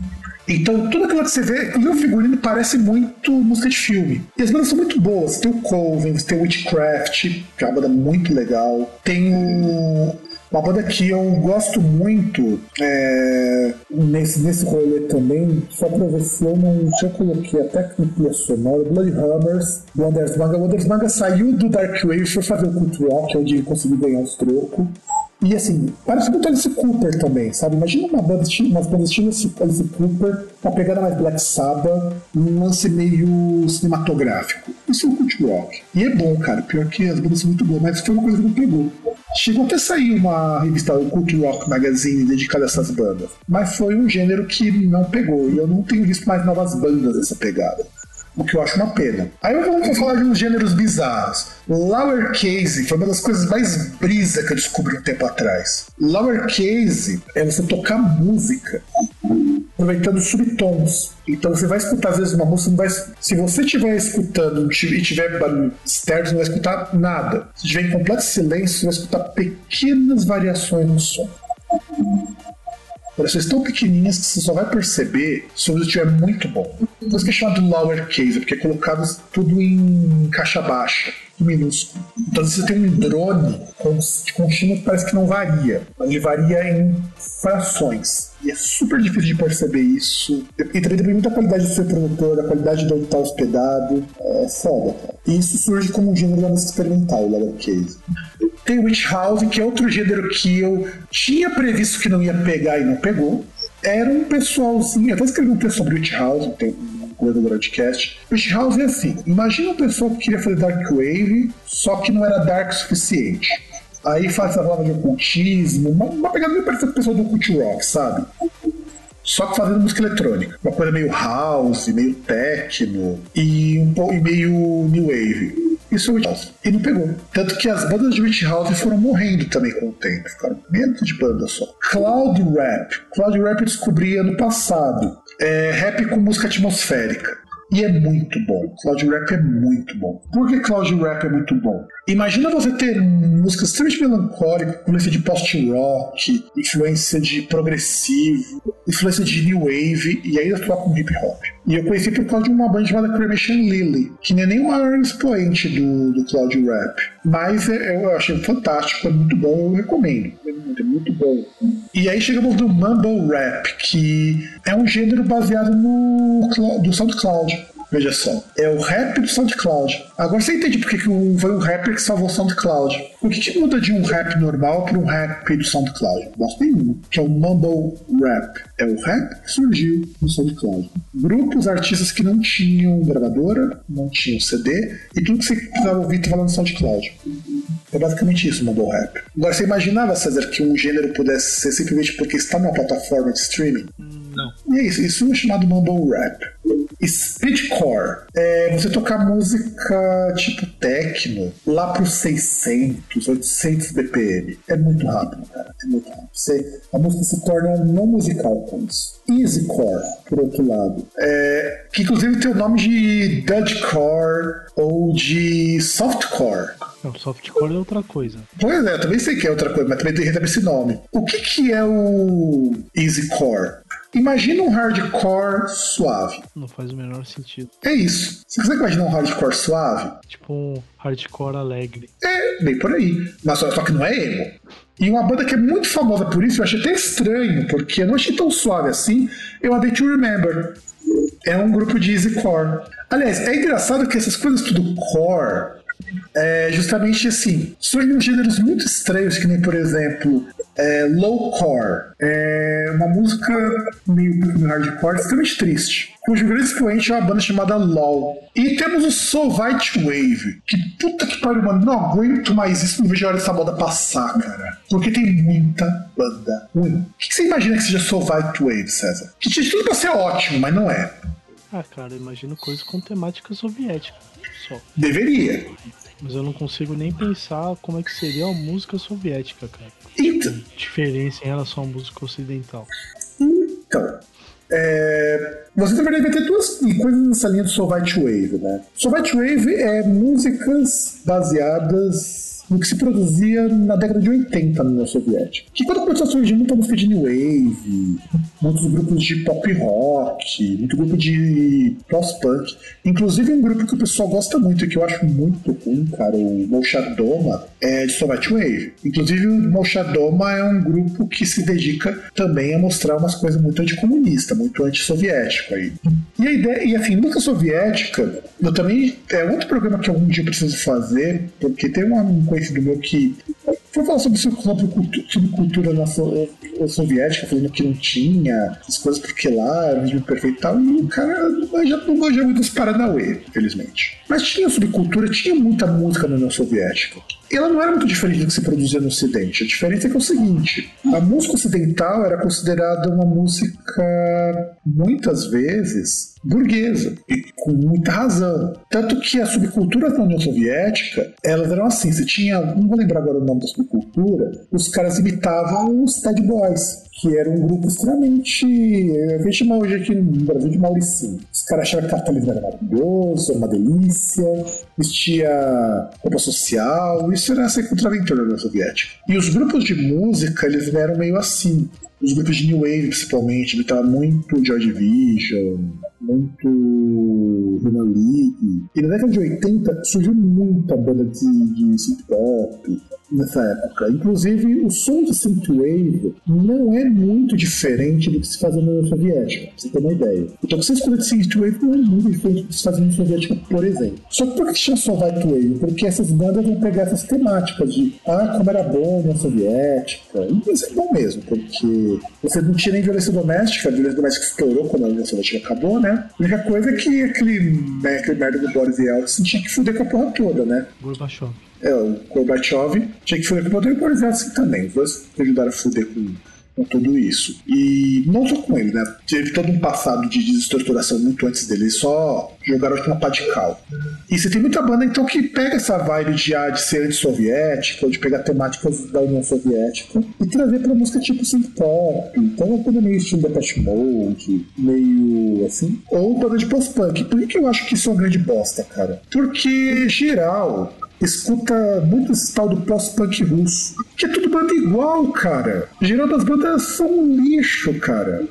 Então, tudo aquilo que você vê, o figurino parece muito música de filme. E as bandas são muito boas. Tem o Coven, tem o Witchcraft, que é uma banda muito legal. Tem o. Uma banda que eu gosto muito é, nesse, nesse rolê também, só pra ver se eu não já coloquei até que no trilha sonora, Blood Hammers, do Anders Manga. O Anders Manga saiu do Dark Wave foi fazer o Cult Rock, onde ele conseguiu ganhar uns trocos. E assim, parece muito Alice Cooper também, sabe? Imagina uma banda, umas bandas estilo Alice Cooper, uma pegada mais Black Sabbath, um lance meio cinematográfico. Isso é um cult rock. E é bom, cara. Pior que as bandas são muito boas, mas foi uma coisa que não pegou. Chegou até a sair uma revista, o Cult Rock Magazine, dedicada a essas bandas. Mas foi um gênero que não pegou. E eu não tenho visto mais novas bandas dessa pegada o que eu acho uma pena. Aí vamos falar de uns gêneros bizarros. Lowercase foi uma das coisas mais brisa que eu descobri um tempo atrás. Lowercase é você tocar música aproveitando subtons. Então você vai escutar às vezes uma música, não vai, se você estiver escutando e tiver barulho externo, você não vai escutar nada. Se estiver em completo silêncio, você vai escutar pequenas variações no som orações tão pequenininhas que você só vai perceber se o uso estiver muito bom. Por isso que é chamado lowercase, porque é colocado tudo em caixa baixa, minúsculo. Então você tem um drone com, com que parece que não varia, mas ele varia em frações. E é super difícil de perceber isso. E também depende da qualidade do seu produtor, da qualidade de onde está hospedado. É foda, cara. E isso surge como um gênero da música experimental, o lowercase. Tem Witch House, que é outro gênero que eu tinha previsto que não ia pegar e não pegou. Era um pessoalzinho, até escrevi um texto sobre Witch House, um coisa do broadcast. Witch House é assim: imagina uma pessoa que queria fazer Dark Wave, só que não era dark o suficiente. Aí faz essa palavra de ocultismo, uma, uma pegada meio parecida com a pessoa do cult rock, sabe? Só que fazendo música eletrônica. Uma coisa meio house, meio techno e um pouco meio new wave. Isso é Witch House. E não pegou. Tanto que as bandas de Witch House foram morrendo também com o tempo. Ficaram menos de banda só. Cloud Rap. Cloud Rap eu descobri ano passado. É rap com música atmosférica. E é muito bom. Cloud Rap é muito bom. Por que Cloud Rap é muito bom? Imagina você ter música extremamente melancólica, influência de post-rock, influência de progressivo, influência de new wave e ainda toca com hip hop. E eu conheci por causa de uma banda chamada Cremation Lily, que nem é nem maior expoente do, do Cloud Rap. Mas é, eu achei fantástico, é muito bom, eu recomendo. Muito, é muito bom. E aí chegamos no Mumble Rap, que é um gênero baseado no do SoundCloud. Veja só, é o rap do SoundCloud. Agora você entende por que foi um rapper que salvou o SoundCloud. O que, que muda de um rap normal para um rap do SoundCloud? Gosto nenhum. Que é o Mumble Rap. É o rap que surgiu no SoundCloud. Grupos, artistas que não tinham gravadora, não tinham CD, e tudo que você precisava ouvir estava no SoundCloud. É basicamente isso, Mumble Rap. Agora você imaginava, César, que um gênero pudesse ser simplesmente porque está numa plataforma de streaming? Não. E é isso, isso é chamado Mumble Rap. Speedcore é você tocar música tipo techno lá para os 600, 800 BPM. É muito rápido, cara. É muito rápido. Você, a música se torna não musical com isso. Easycore, por outro lado, é, que inclusive tem o nome de Dudgecore ou de Softcore. Não, softcore é outra coisa. Pois é, também sei que é outra coisa, mas também tem esse nome. O que, que é o Easycore? Imagina um hardcore suave. Não faz o menor sentido. É isso. Você consegue imaginar um hardcore suave? Tipo um hardcore alegre. É, bem por aí. Mas só, só que não é emo. E uma banda que é muito famosa por isso, eu achei até estranho, porque eu não achei tão suave assim, eu a to Remember. É um grupo de easycore. Aliás, é engraçado que essas coisas tudo core é justamente assim, surgem gêneros muito estranhos, que nem, por exemplo, é, low core. É uma música meio, meio hardcore, extremamente triste. Cujo grande expoente é uma banda chamada LOL. E temos o Sovite Wave. Que puta que pariu, mano. Não aguento mais isso. Não vejo a hora dessa moda passar, cara. Porque tem muita banda ruim. O que você imagina que seja Sovite Wave, César? Que tinha tudo pra ser ótimo, mas não é. Ah, cara, imagino coisas com temática soviética. Só. Deveria. Mas eu não consigo nem pensar como é que seria a música soviética, cara. Então. Diferença em relação à música ocidental. Então. É, você na verdade vai ter duas coisas nessa linha do Soviet Wave, né? Soviet Wave é músicas baseadas do que se produzia na década de 80 na União Soviética. Que quando começou a surgir muita música de New Wave, muitos grupos de pop rock, muito grupo de post-punk. Inclusive um grupo que o pessoal gosta muito e que eu acho muito ruim, cara, o Molchadoma, é de Soviet Wave. Inclusive o Molchadoma é um grupo que se dedica também a mostrar umas coisas muito anticomunista, muito antissoviético aí. E a ideia, e assim, música soviética, eu também, é outro programa que algum dia eu preciso fazer, porque tem um conhecido meu que foi falar sobre subcultura nossa eh, soviética, falando que não tinha as coisas porque lá era regime perfeito e tal, e o cara não manja, não manja muito dos Paranauê, infelizmente. Mas tinha subcultura, tinha muita música na União Soviética. Ela não era muito diferente do que se produzia no Ocidente. A diferença é que é o seguinte: a música ocidental era considerada uma música, muitas vezes, burguesa, e com muita razão. Tanto que a subcultura da União Soviética, elas eram assim: você tinha, não vou lembrar agora o nome da subcultura, os caras imitavam os Ted Boys que era um grupo extremamente. A gente chama hoje aqui no Brasil de Mauricinho. Os caras achavam que capitalismo era maravilhoso, uma delícia, vestia roupa social, isso era ser contra a aventura da União Soviética. E os grupos de música, eles eram meio assim. Os grupos de New Wave, principalmente, imitavam muito Joy Division, muito Human League. E na década de 80 surgiu muita banda de, de synth pop, nessa época. Inclusive, o som de synthwave não é muito diferente do que se fazia na União Soviética, pra você ter uma ideia. Então, escuta de synthwave não é muito diferente do que se fazia na União Soviética, por exemplo. Só que por que chama só Whitewave? Porque essas bandas vão pegar essas temáticas de ah, como era bom na União Soviética. E isso é bom mesmo, porque você não tinha nem violência doméstica, a violência doméstica estourou quando a União Soviética acabou, né? A única coisa é que aquele, né, aquele merda do Boris Yeltsin tinha que fuder com a porra toda, né? Gorbachev. É, o Gorbachev tinha que fuder com o e Boris Yeltsin também. Os dois ajudaram a fuder com, com tudo isso. E não só com ele, né? Teve todo um passado de desestruturação muito antes dele. Só jogaram uma pá de cal. E você tem muita banda, então, que pega essa vibe de, ah, de ser anti-soviética, ou de pegar temáticas da União Soviética e trazer pra música tipo synth pop. Então, é uma coisa meio estilo Depeche Mode, meio assim. Ou banda de post-punk. Por que, que eu acho que isso é uma grande bosta, cara? Porque, geral, escuta muito esse tal do post-punk russo. Que é tudo banda igual, cara. Geral das bandas são um lixo, cara.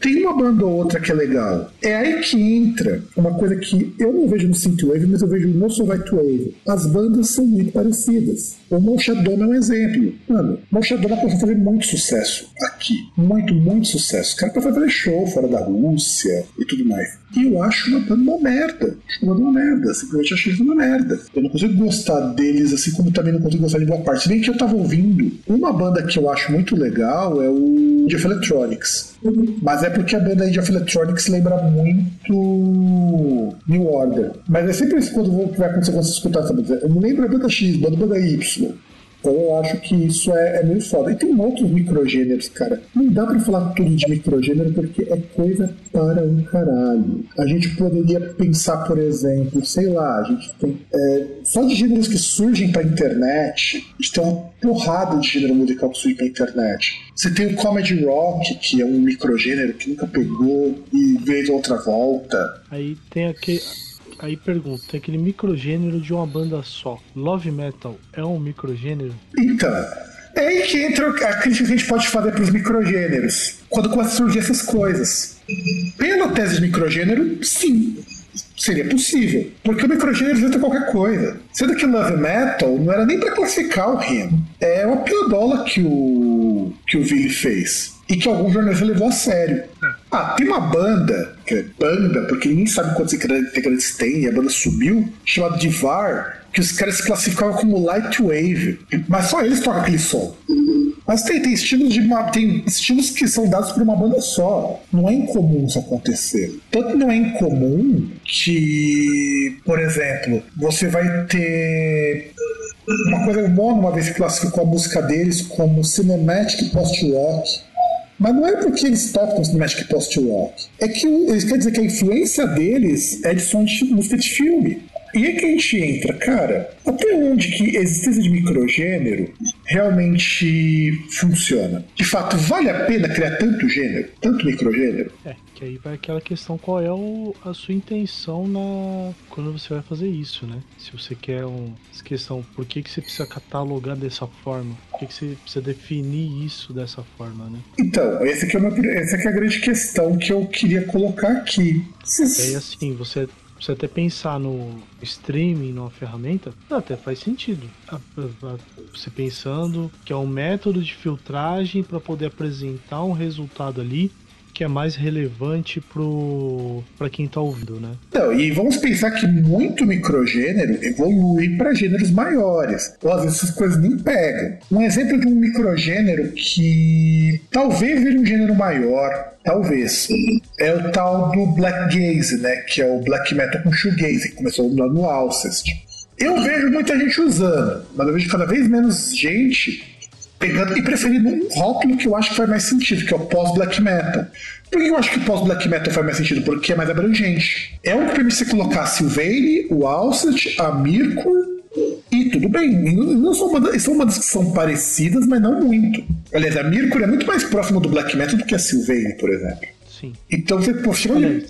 Tem uma banda ou outra que é legal. É aí que entra uma coisa que eu não vejo no Synthwave, mas eu vejo no Wave. As bandas são muito parecidas. O Molchadoma é um exemplo. Mano, Molchadoma começou a fazer muito sucesso aqui. Muito, muito sucesso. O cara começou a fazer show fora da Rússia e tudo mais. E eu acho uma banda uma merda. Acho uma banda uma merda. Simplesmente acho eles uma merda. Eu não consigo gostar deles, assim como também não consigo gostar de boa parte. Nem que eu tava ouvindo. Uma banda que eu acho muito legal é o Jeff Electronics. Mas é porque a banda of Electronics lembra muito New Order. Mas é sempre isso quando vai acontecer quando você escutar essa banda. Eu não lembro a banda X, banda, banda Y. Então eu acho que isso é, é muito foda. E tem outros microgêneros, cara. Não dá pra falar tudo de microgênero porque é coisa para um caralho. A gente poderia pensar, por exemplo, sei lá, a gente tem. É, só de gêneros que surgem pra internet, a gente tem uma porrada de gênero musical que surge pra internet. Você tem o comedy rock, que é um microgênero que nunca pegou e veio outra volta. Aí tem aquele Aí pergunto, tem aquele microgênero de uma banda só. Love Metal é um microgênero? Então, é aí que entra a crítica que a gente pode fazer para os microgêneros. Quando começam a surgir essas coisas. Pela tese de microgênero, sim. Seria possível. Porque o microgênero entra qualquer coisa. Sendo que Love Metal não era nem para classificar o rimo. É uma piadola que o, que o Billy fez e que algum jornalista levou a sério. Ah, tem uma banda, que é banda, porque ninguém sabe quantos integrantes tem, e a banda subiu, chamada Divar, que os caras se classificavam como light wave, mas só eles tocam aquele som. Mas tem, tem, estilos de uma, tem estilos que são dados por uma banda só. Não é incomum isso acontecer. Tanto não é incomum que, por exemplo, você vai ter uma coisa, o uma vez classificou a música deles como Cinematic Post-Rock mas não é porque eles tocam Cinematic Post-Rock. É que eles quer dizer que a influência deles é de som de música de filme. E é que a gente entra, cara, até onde que a existência de microgênero realmente funciona? De fato, vale a pena criar tanto gênero, tanto microgênero? É, Que aí vai aquela questão qual é o, a sua intenção na quando você vai fazer isso, né? Se você quer um, essa questão, por que, que você precisa catalogar dessa forma? Por que, que você precisa definir isso dessa forma, né? Então, essa aqui é, uma, essa é a grande questão que eu queria colocar aqui. Aí assim, você você até pensar no streaming, numa ferramenta, até faz sentido. Você pensando que é um método de filtragem para poder apresentar um resultado ali que é mais relevante para quem está ouvindo, né? Então, e vamos pensar que muito microgênero evolui para gêneros maiores. Ou às vezes essas coisas nem pegam. Um exemplo de um microgênero que talvez vire um gênero maior, talvez, é o tal do black gaze, né? Que é o black metal com shoegaze, que começou lá no Alcest. Eu vejo muita gente usando, mas eu vejo cada vez menos gente pegando e preferindo um rótulo que eu acho que faz mais sentido, que é o pós-black metal. Por que eu acho que pós-black metal faz mais sentido? Porque é mais abrangente. É um que permite você colocar a Sylvain, o Alcet, a Mirko e tudo bem. Não são bandas, são bandas que são parecidas, mas não muito. Aliás, a Mirko é muito mais próxima do black metal do que a Sylvain, por exemplo. Sim. Então você, poxa, olha,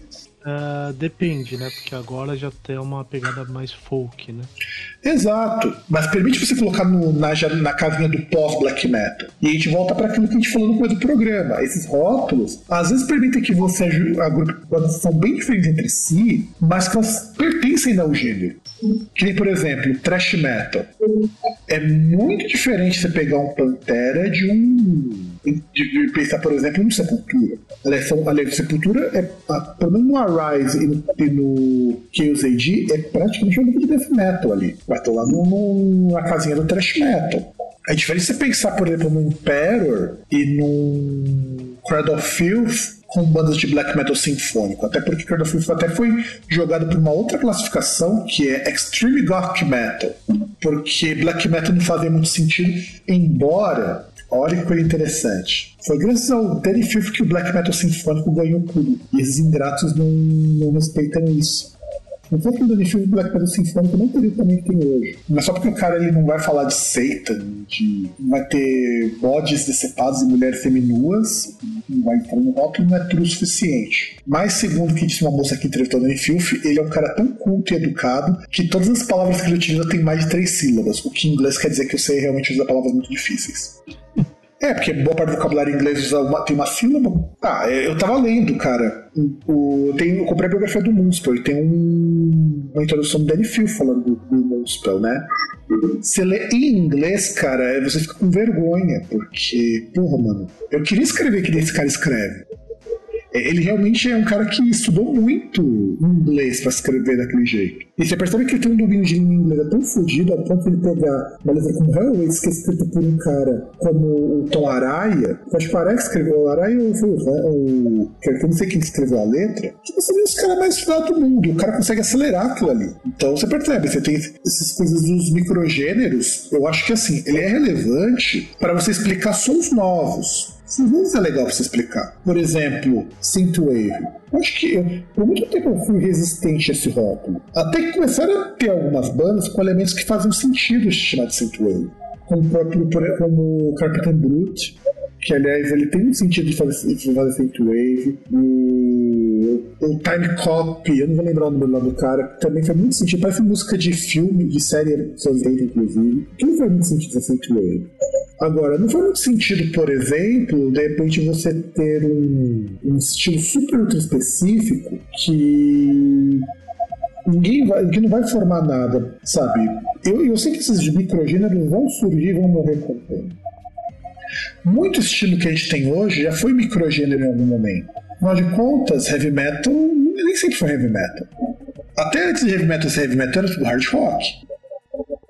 Uh, depende, né? Porque agora já tem uma pegada mais folk, né? Exato. Mas permite você colocar no, na, na casinha do pós-black metal. E a gente volta para aquilo que a gente falou no começo do programa. Esses rótulos, às vezes permitem que você agrupe são bem diferentes entre si, mas que elas pertencem ao gênero. Que nem, por exemplo, thrash metal. É muito diferente você pegar um Pantera de um. de, pensar, por exemplo, no Sepultura. Aliás, aliás Sepultura é. Pelo menos no Arise e no, e no Chaos AD é praticamente um grupo de death metal ali. Vai estar lá no, no, na casinha do thrash metal. É diferente você pensar, por exemplo, no Emperor e no Cradle of Filth com bandas de black metal sinfônico, até porque Cradle of Filth até foi jogado por uma outra classificação que é Extreme Gothic Metal, porque black metal não fazia muito sentido, embora Olha que coisa interessante. Foi graças ao Danny Filth que o Black Metal Sinfônico ganhou tudo. E esses ingratos não, não respeitam isso. Não foi que o Filth do Black Metal Sinfônico não teria tamanho que tem hoje. É só porque o cara ele não vai falar de Satan, de vai ter bodes decepados e mulheres seminuas, não vai entrar no rótulo, não é true o suficiente. Mas, segundo o que disse uma moça que entrevistou o Filth, ele é um cara tão culto e educado que todas as palavras que ele utiliza têm mais de três sílabas, o que em inglês quer dizer que você realmente usa palavras muito difíceis. É, porque boa parte do vocabulário inglês usa uma, tem uma sílaba. Ah, eu tava lendo, cara. O, tem, eu comprei a biografia do Moonspell tem um, uma introdução do Danny Phil falando do, do Moonspell, né? Você lê em inglês, cara, você fica com vergonha, porque, porra, mano, eu queria escrever que esse cara escreve. É, ele realmente é um cara que estudou muito inglês para escrever daquele jeito. E você percebe que ele tem um domínio de inglês é tão fodido a ponto de ele pegar uma letra como Hellways, que é escrita por um cara como o Tom Araya, acho parece que escreveu o Araya ou foi o, eu não sei quem escreveu a letra, que você vê os caras mais estudados do mundo. O cara consegue acelerar aquilo ali. Então você percebe, você tem essas coisas dos microgêneros, eu acho que assim, ele é relevante para você explicar sons novos. Isso é legal pra você explicar. Por exemplo, Synthwave. Acho que por muito tempo eu fui resistente a esse rótulo. Até que começaram a ter algumas bandas com elementos que fazem sentido chamar de Synthwave. Como o próprio como Carpenter Brute, que aliás ele tem um sentido de fazer, de fazer Synthwave. O, o Time Cop, eu não vou lembrar o nome do cara, também faz muito sentido. Parece música de filme, de série soviética, inclusive. Que não faz muito sentido fazer Synthwave. Agora, não faz muito sentido, por exemplo, de repente você ter um, um estilo super ultra específico que ninguém vai, que não vai formar nada, sabe? Eu, eu sei que esses microgêneros vão surgir e vão morrer com o tempo. Muito estilo que a gente tem hoje já foi microgênero em algum momento. Afinal de contas, heavy metal nem sempre foi heavy metal. Até antes de heavy metal ser heavy metal era tudo hard rock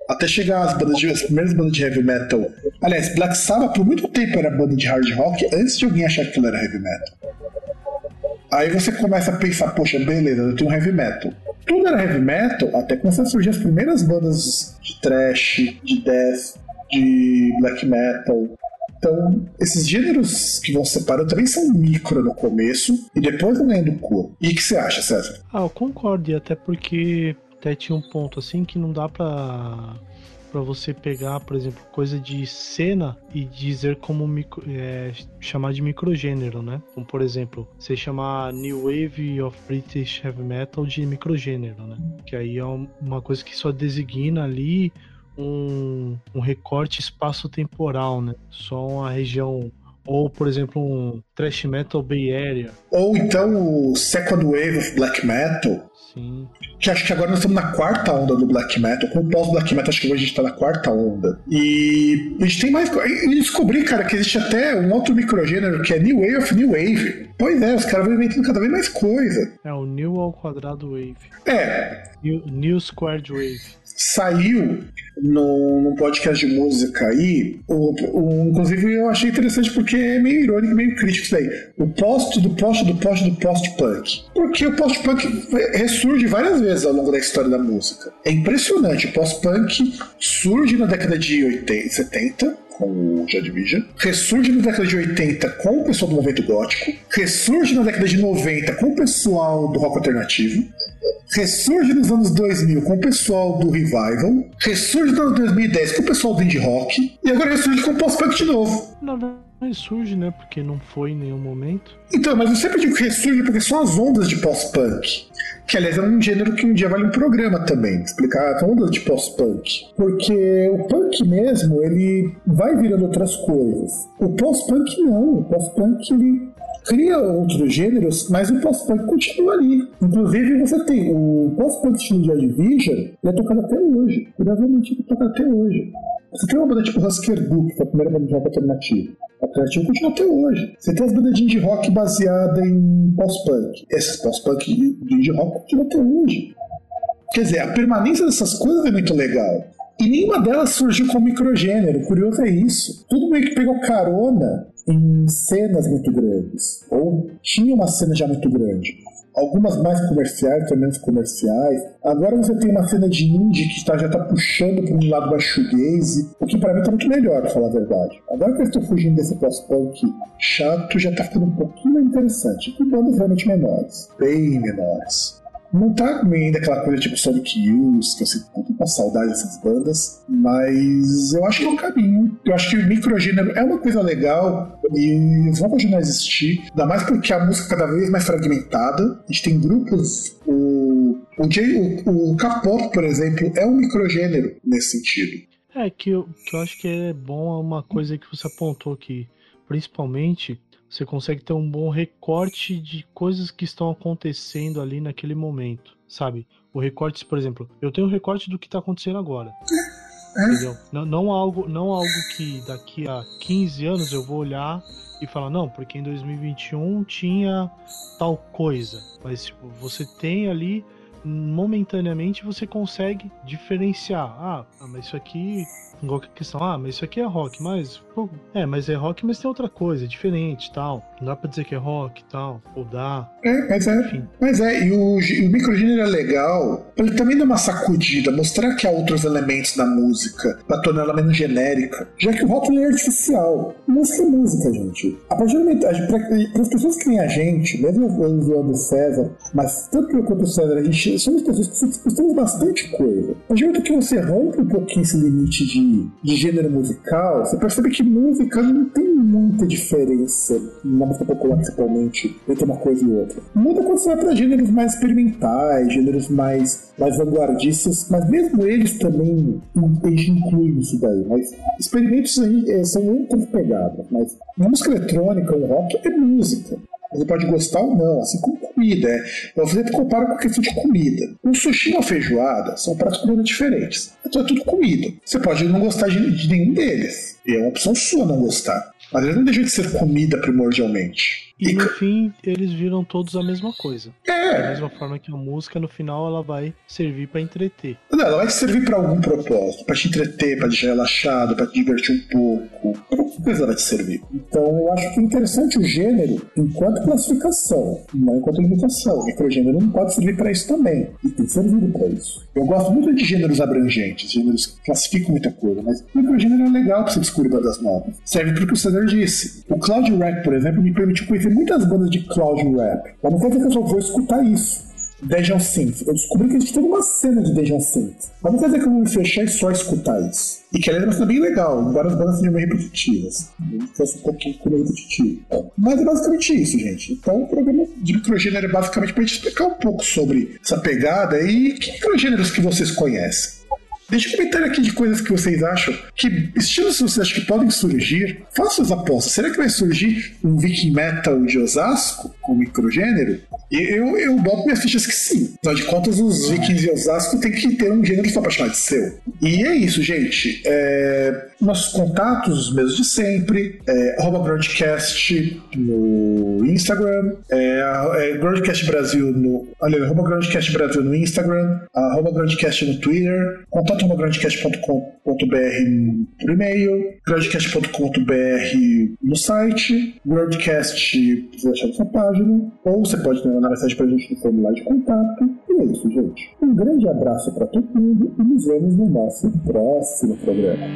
até chegar as bandas de, as primeiras bandas de heavy metal. Aliás, Black Sabbath por muito tempo era banda de hard rock antes de alguém achar que aquilo era heavy metal. Aí você começa a pensar, poxa, beleza, eu tenho heavy metal. Tudo era heavy metal até começar a surgir as primeiras bandas de thrash, de death, de black metal. Então, esses gêneros que vão separando também são micro no começo e depois vão ganhando cor. E o que você acha, César? Ah, eu concordo, e até porque até tinha um ponto assim que não dá pra para você pegar, por exemplo, coisa de cena e dizer como micro, é, chamar de microgênero, né? Como por exemplo, você chamar New Wave of British Heavy Metal de microgênero, né? Que aí é uma coisa que só designa ali um, um recorte espaço-temporal, né? Só uma região ou, por exemplo, um Thrash Metal Bay Area. Ou então o Second Wave of Black Metal. Sim. Que acho que agora nós estamos na quarta onda do black metal. Com o pós-black metal, acho que hoje a gente está na quarta onda. E a gente tem mais. E descobri, cara, que existe até um outro microgênero que é New Wave of New Wave. Pois é, os caras vão inventando cada vez mais coisa. É o New ao quadrado Wave. É. New, new Squared Wave saiu no podcast de música aí, o, o, inclusive eu achei interessante porque é meio irônico, meio crítico isso daí. O post do post do post do post-punk. Porque o post-punk ressurge várias vezes ao longo da história da música. É impressionante. O post-punk surge na década de 80, 70, com o Joy Division, ressurge na década de 80 com o pessoal do movimento gótico, ressurge na década de 90 com o pessoal do rock alternativo, ressurge nos anos 2000 com o pessoal do Revival, ressurge no ano 2010 com o pessoal do indie rock, e agora ressurge com o post-punk de novo. Não, não ressurge, né? Porque não foi em nenhum momento. Então, mas eu sempre digo que ressurge porque são as ondas de pós-punk. Que, aliás, é um gênero que um dia vale um programa também, explicar as ondas de pós-punk. Porque o punk mesmo, ele vai virando outras coisas. O pós-punk não. O pós-punk, ele cria outros gêneros, mas o post-punk continua ali. Inclusive, você tem o estilo de Division, ele é tocado até hoje. Curiosamente, ele é tocado até hoje. Você tem uma banda tipo Husker Du, que é a primeira banda de rock alternativo. A alternativo continua até hoje. Você tem as bandas de indie rock baseadas em post-punk. Essas post-punk de indie rock continuam até hoje. Quer dizer, a permanência dessas coisas é muito legal. E nenhuma delas surgiu como microgênero. O curioso é isso. Tudo meio que pegou carona em cenas muito grandes, ou tinha uma cena já muito grande. Algumas mais comerciais, outras menos comerciais. Agora você tem uma cena de indie que tá, já está puxando para um lado shoegaze, o que para mim está muito melhor, pra falar a verdade. Agora que eu estou fugindo desse pós-punk chato, já está ficando um pouquinho mais interessante. Com bandas realmente menores, bem menores. Não tá ainda aquela coisa tipo Sonic Youth, que eu sinto uma saudade dessas bandas, mas eu acho que é um caminho. Eu acho que o microgênero é uma coisa legal e vão continuar a existir, ainda mais porque a música é cada vez mais fragmentada. A gente tem grupos, o, o, o, o K-pop, por exemplo, é um microgênero nesse sentido. É, que eu, que eu acho que é bom uma coisa que você apontou aqui, principalmente você consegue ter um bom recorte de coisas que estão acontecendo ali naquele momento, sabe? O recorte, por exemplo, eu tenho um recorte do que está acontecendo agora. Entendeu? Não, não, algo, não algo que daqui a 15 anos eu vou olhar e falar, não, porque em 2021 tinha tal coisa. Mas tipo, você tem ali, momentaneamente, você consegue diferenciar. Ah, mas isso aqui Igual que a questão, ah, mas isso aqui é rock, mas. Pô, é, mas é rock, mas tem outra coisa, é diferente tal. Não dá pra dizer que é rock tal, ou dá. É, mas é. Enfim. Mas é, e o, o microgênero é legal, ele também dá uma sacudida, mostrar que há outros elementos da música, pra torná-la menos genérica. Já que o rock é artificial. Música é música, gente. A partir do momento. Para as pessoas que nem a gente, mesmo eu zoando o César, mas tanto eu quanto o César, a gente somos pessoas que gostamos bastante coisa. Partir do que você rompe um pouquinho esse limite de de, gênero musical, você percebe que música não tem muita diferença na música popular, principalmente, entre uma coisa e outra. Muda quando você vai para gêneros mais experimentais, gêneros mais, mais vanguardistas, mas mesmo eles também incluem isso daí. Mas experimentos aí é, são outras pegadas. Mas música eletrônica, o rock é música. Você pode gostar ou não, assim como comida. É. Eu sempre comparo com a questão de comida. Um sushi e uma feijoada são pratos comida diferentes. Então é tudo comida. Você pode não gostar de, de nenhum deles. E é uma opção sua não gostar. Mas ele não deixa de ser comida primordialmente. E, no fim, eles viram todos a mesma coisa. É. Da mesma forma que a música, no final, ela vai servir para entreter. Não, ela vai servir para algum propósito. para te entreter, para deixar relaxado, para te divertir um pouco. Pra alguma coisa ela vai te servir. Então, eu acho que é interessante o gênero enquanto classificação, não enquanto limitação. O microgênero não pode servir para isso também. E tem servido para isso. Eu gosto muito de gêneros abrangentes, gêneros que classificam muita coisa, mas o microgênero é legal para você descobrir bandas novas. Serve para o que o César disse. O Cloud Rap, por exemplo, me permitiu conhecer muitas bandas de cloud rap. Mas não quer dizer que eu só vou escutar isso. Dungeon Synth. Eu descobri que existe toda uma cena de Dungeon Synth. Mas não quer dizer que eu vou me fechar e só escutar isso. E que ela é bem legal, embora as bandas sejam meio repetitivas. Fosse um pouquinho repetitivo. Mas é basicamente isso, gente. Então o programa de microgênero é basicamente pra gente explicar um pouco sobre essa pegada e que microgêneros que vocês conhecem. Deixe um comentário aqui de coisas que vocês acham, que estilos vocês acham que podem surgir. Façam as apostas. Será que vai surgir um Viking Metal de Osasco, com microgênero? Eu, eu boto minhas fichas que sim. Afinal de contas, os Vikings de Osasco tem que ter um gênero só pra chamar de seu. E é isso, gente. É... Nossos contatos, os mesmos de sempre. É, arroba Groundcast no Instagram. É, é Brasil no. Aliás, arroba Groundcast Brasil no Instagram. Arroba Groundcast no Twitter. Contato arroba groundcast.com.br por e-mail. Groundcast.com.br no site. Groundcast, você achar nessa página. Ou você pode mandar mensagem pra gente no formulário de contato. E é isso, gente. Um grande abraço para todo mundo e nos vemos no nosso próximo programa.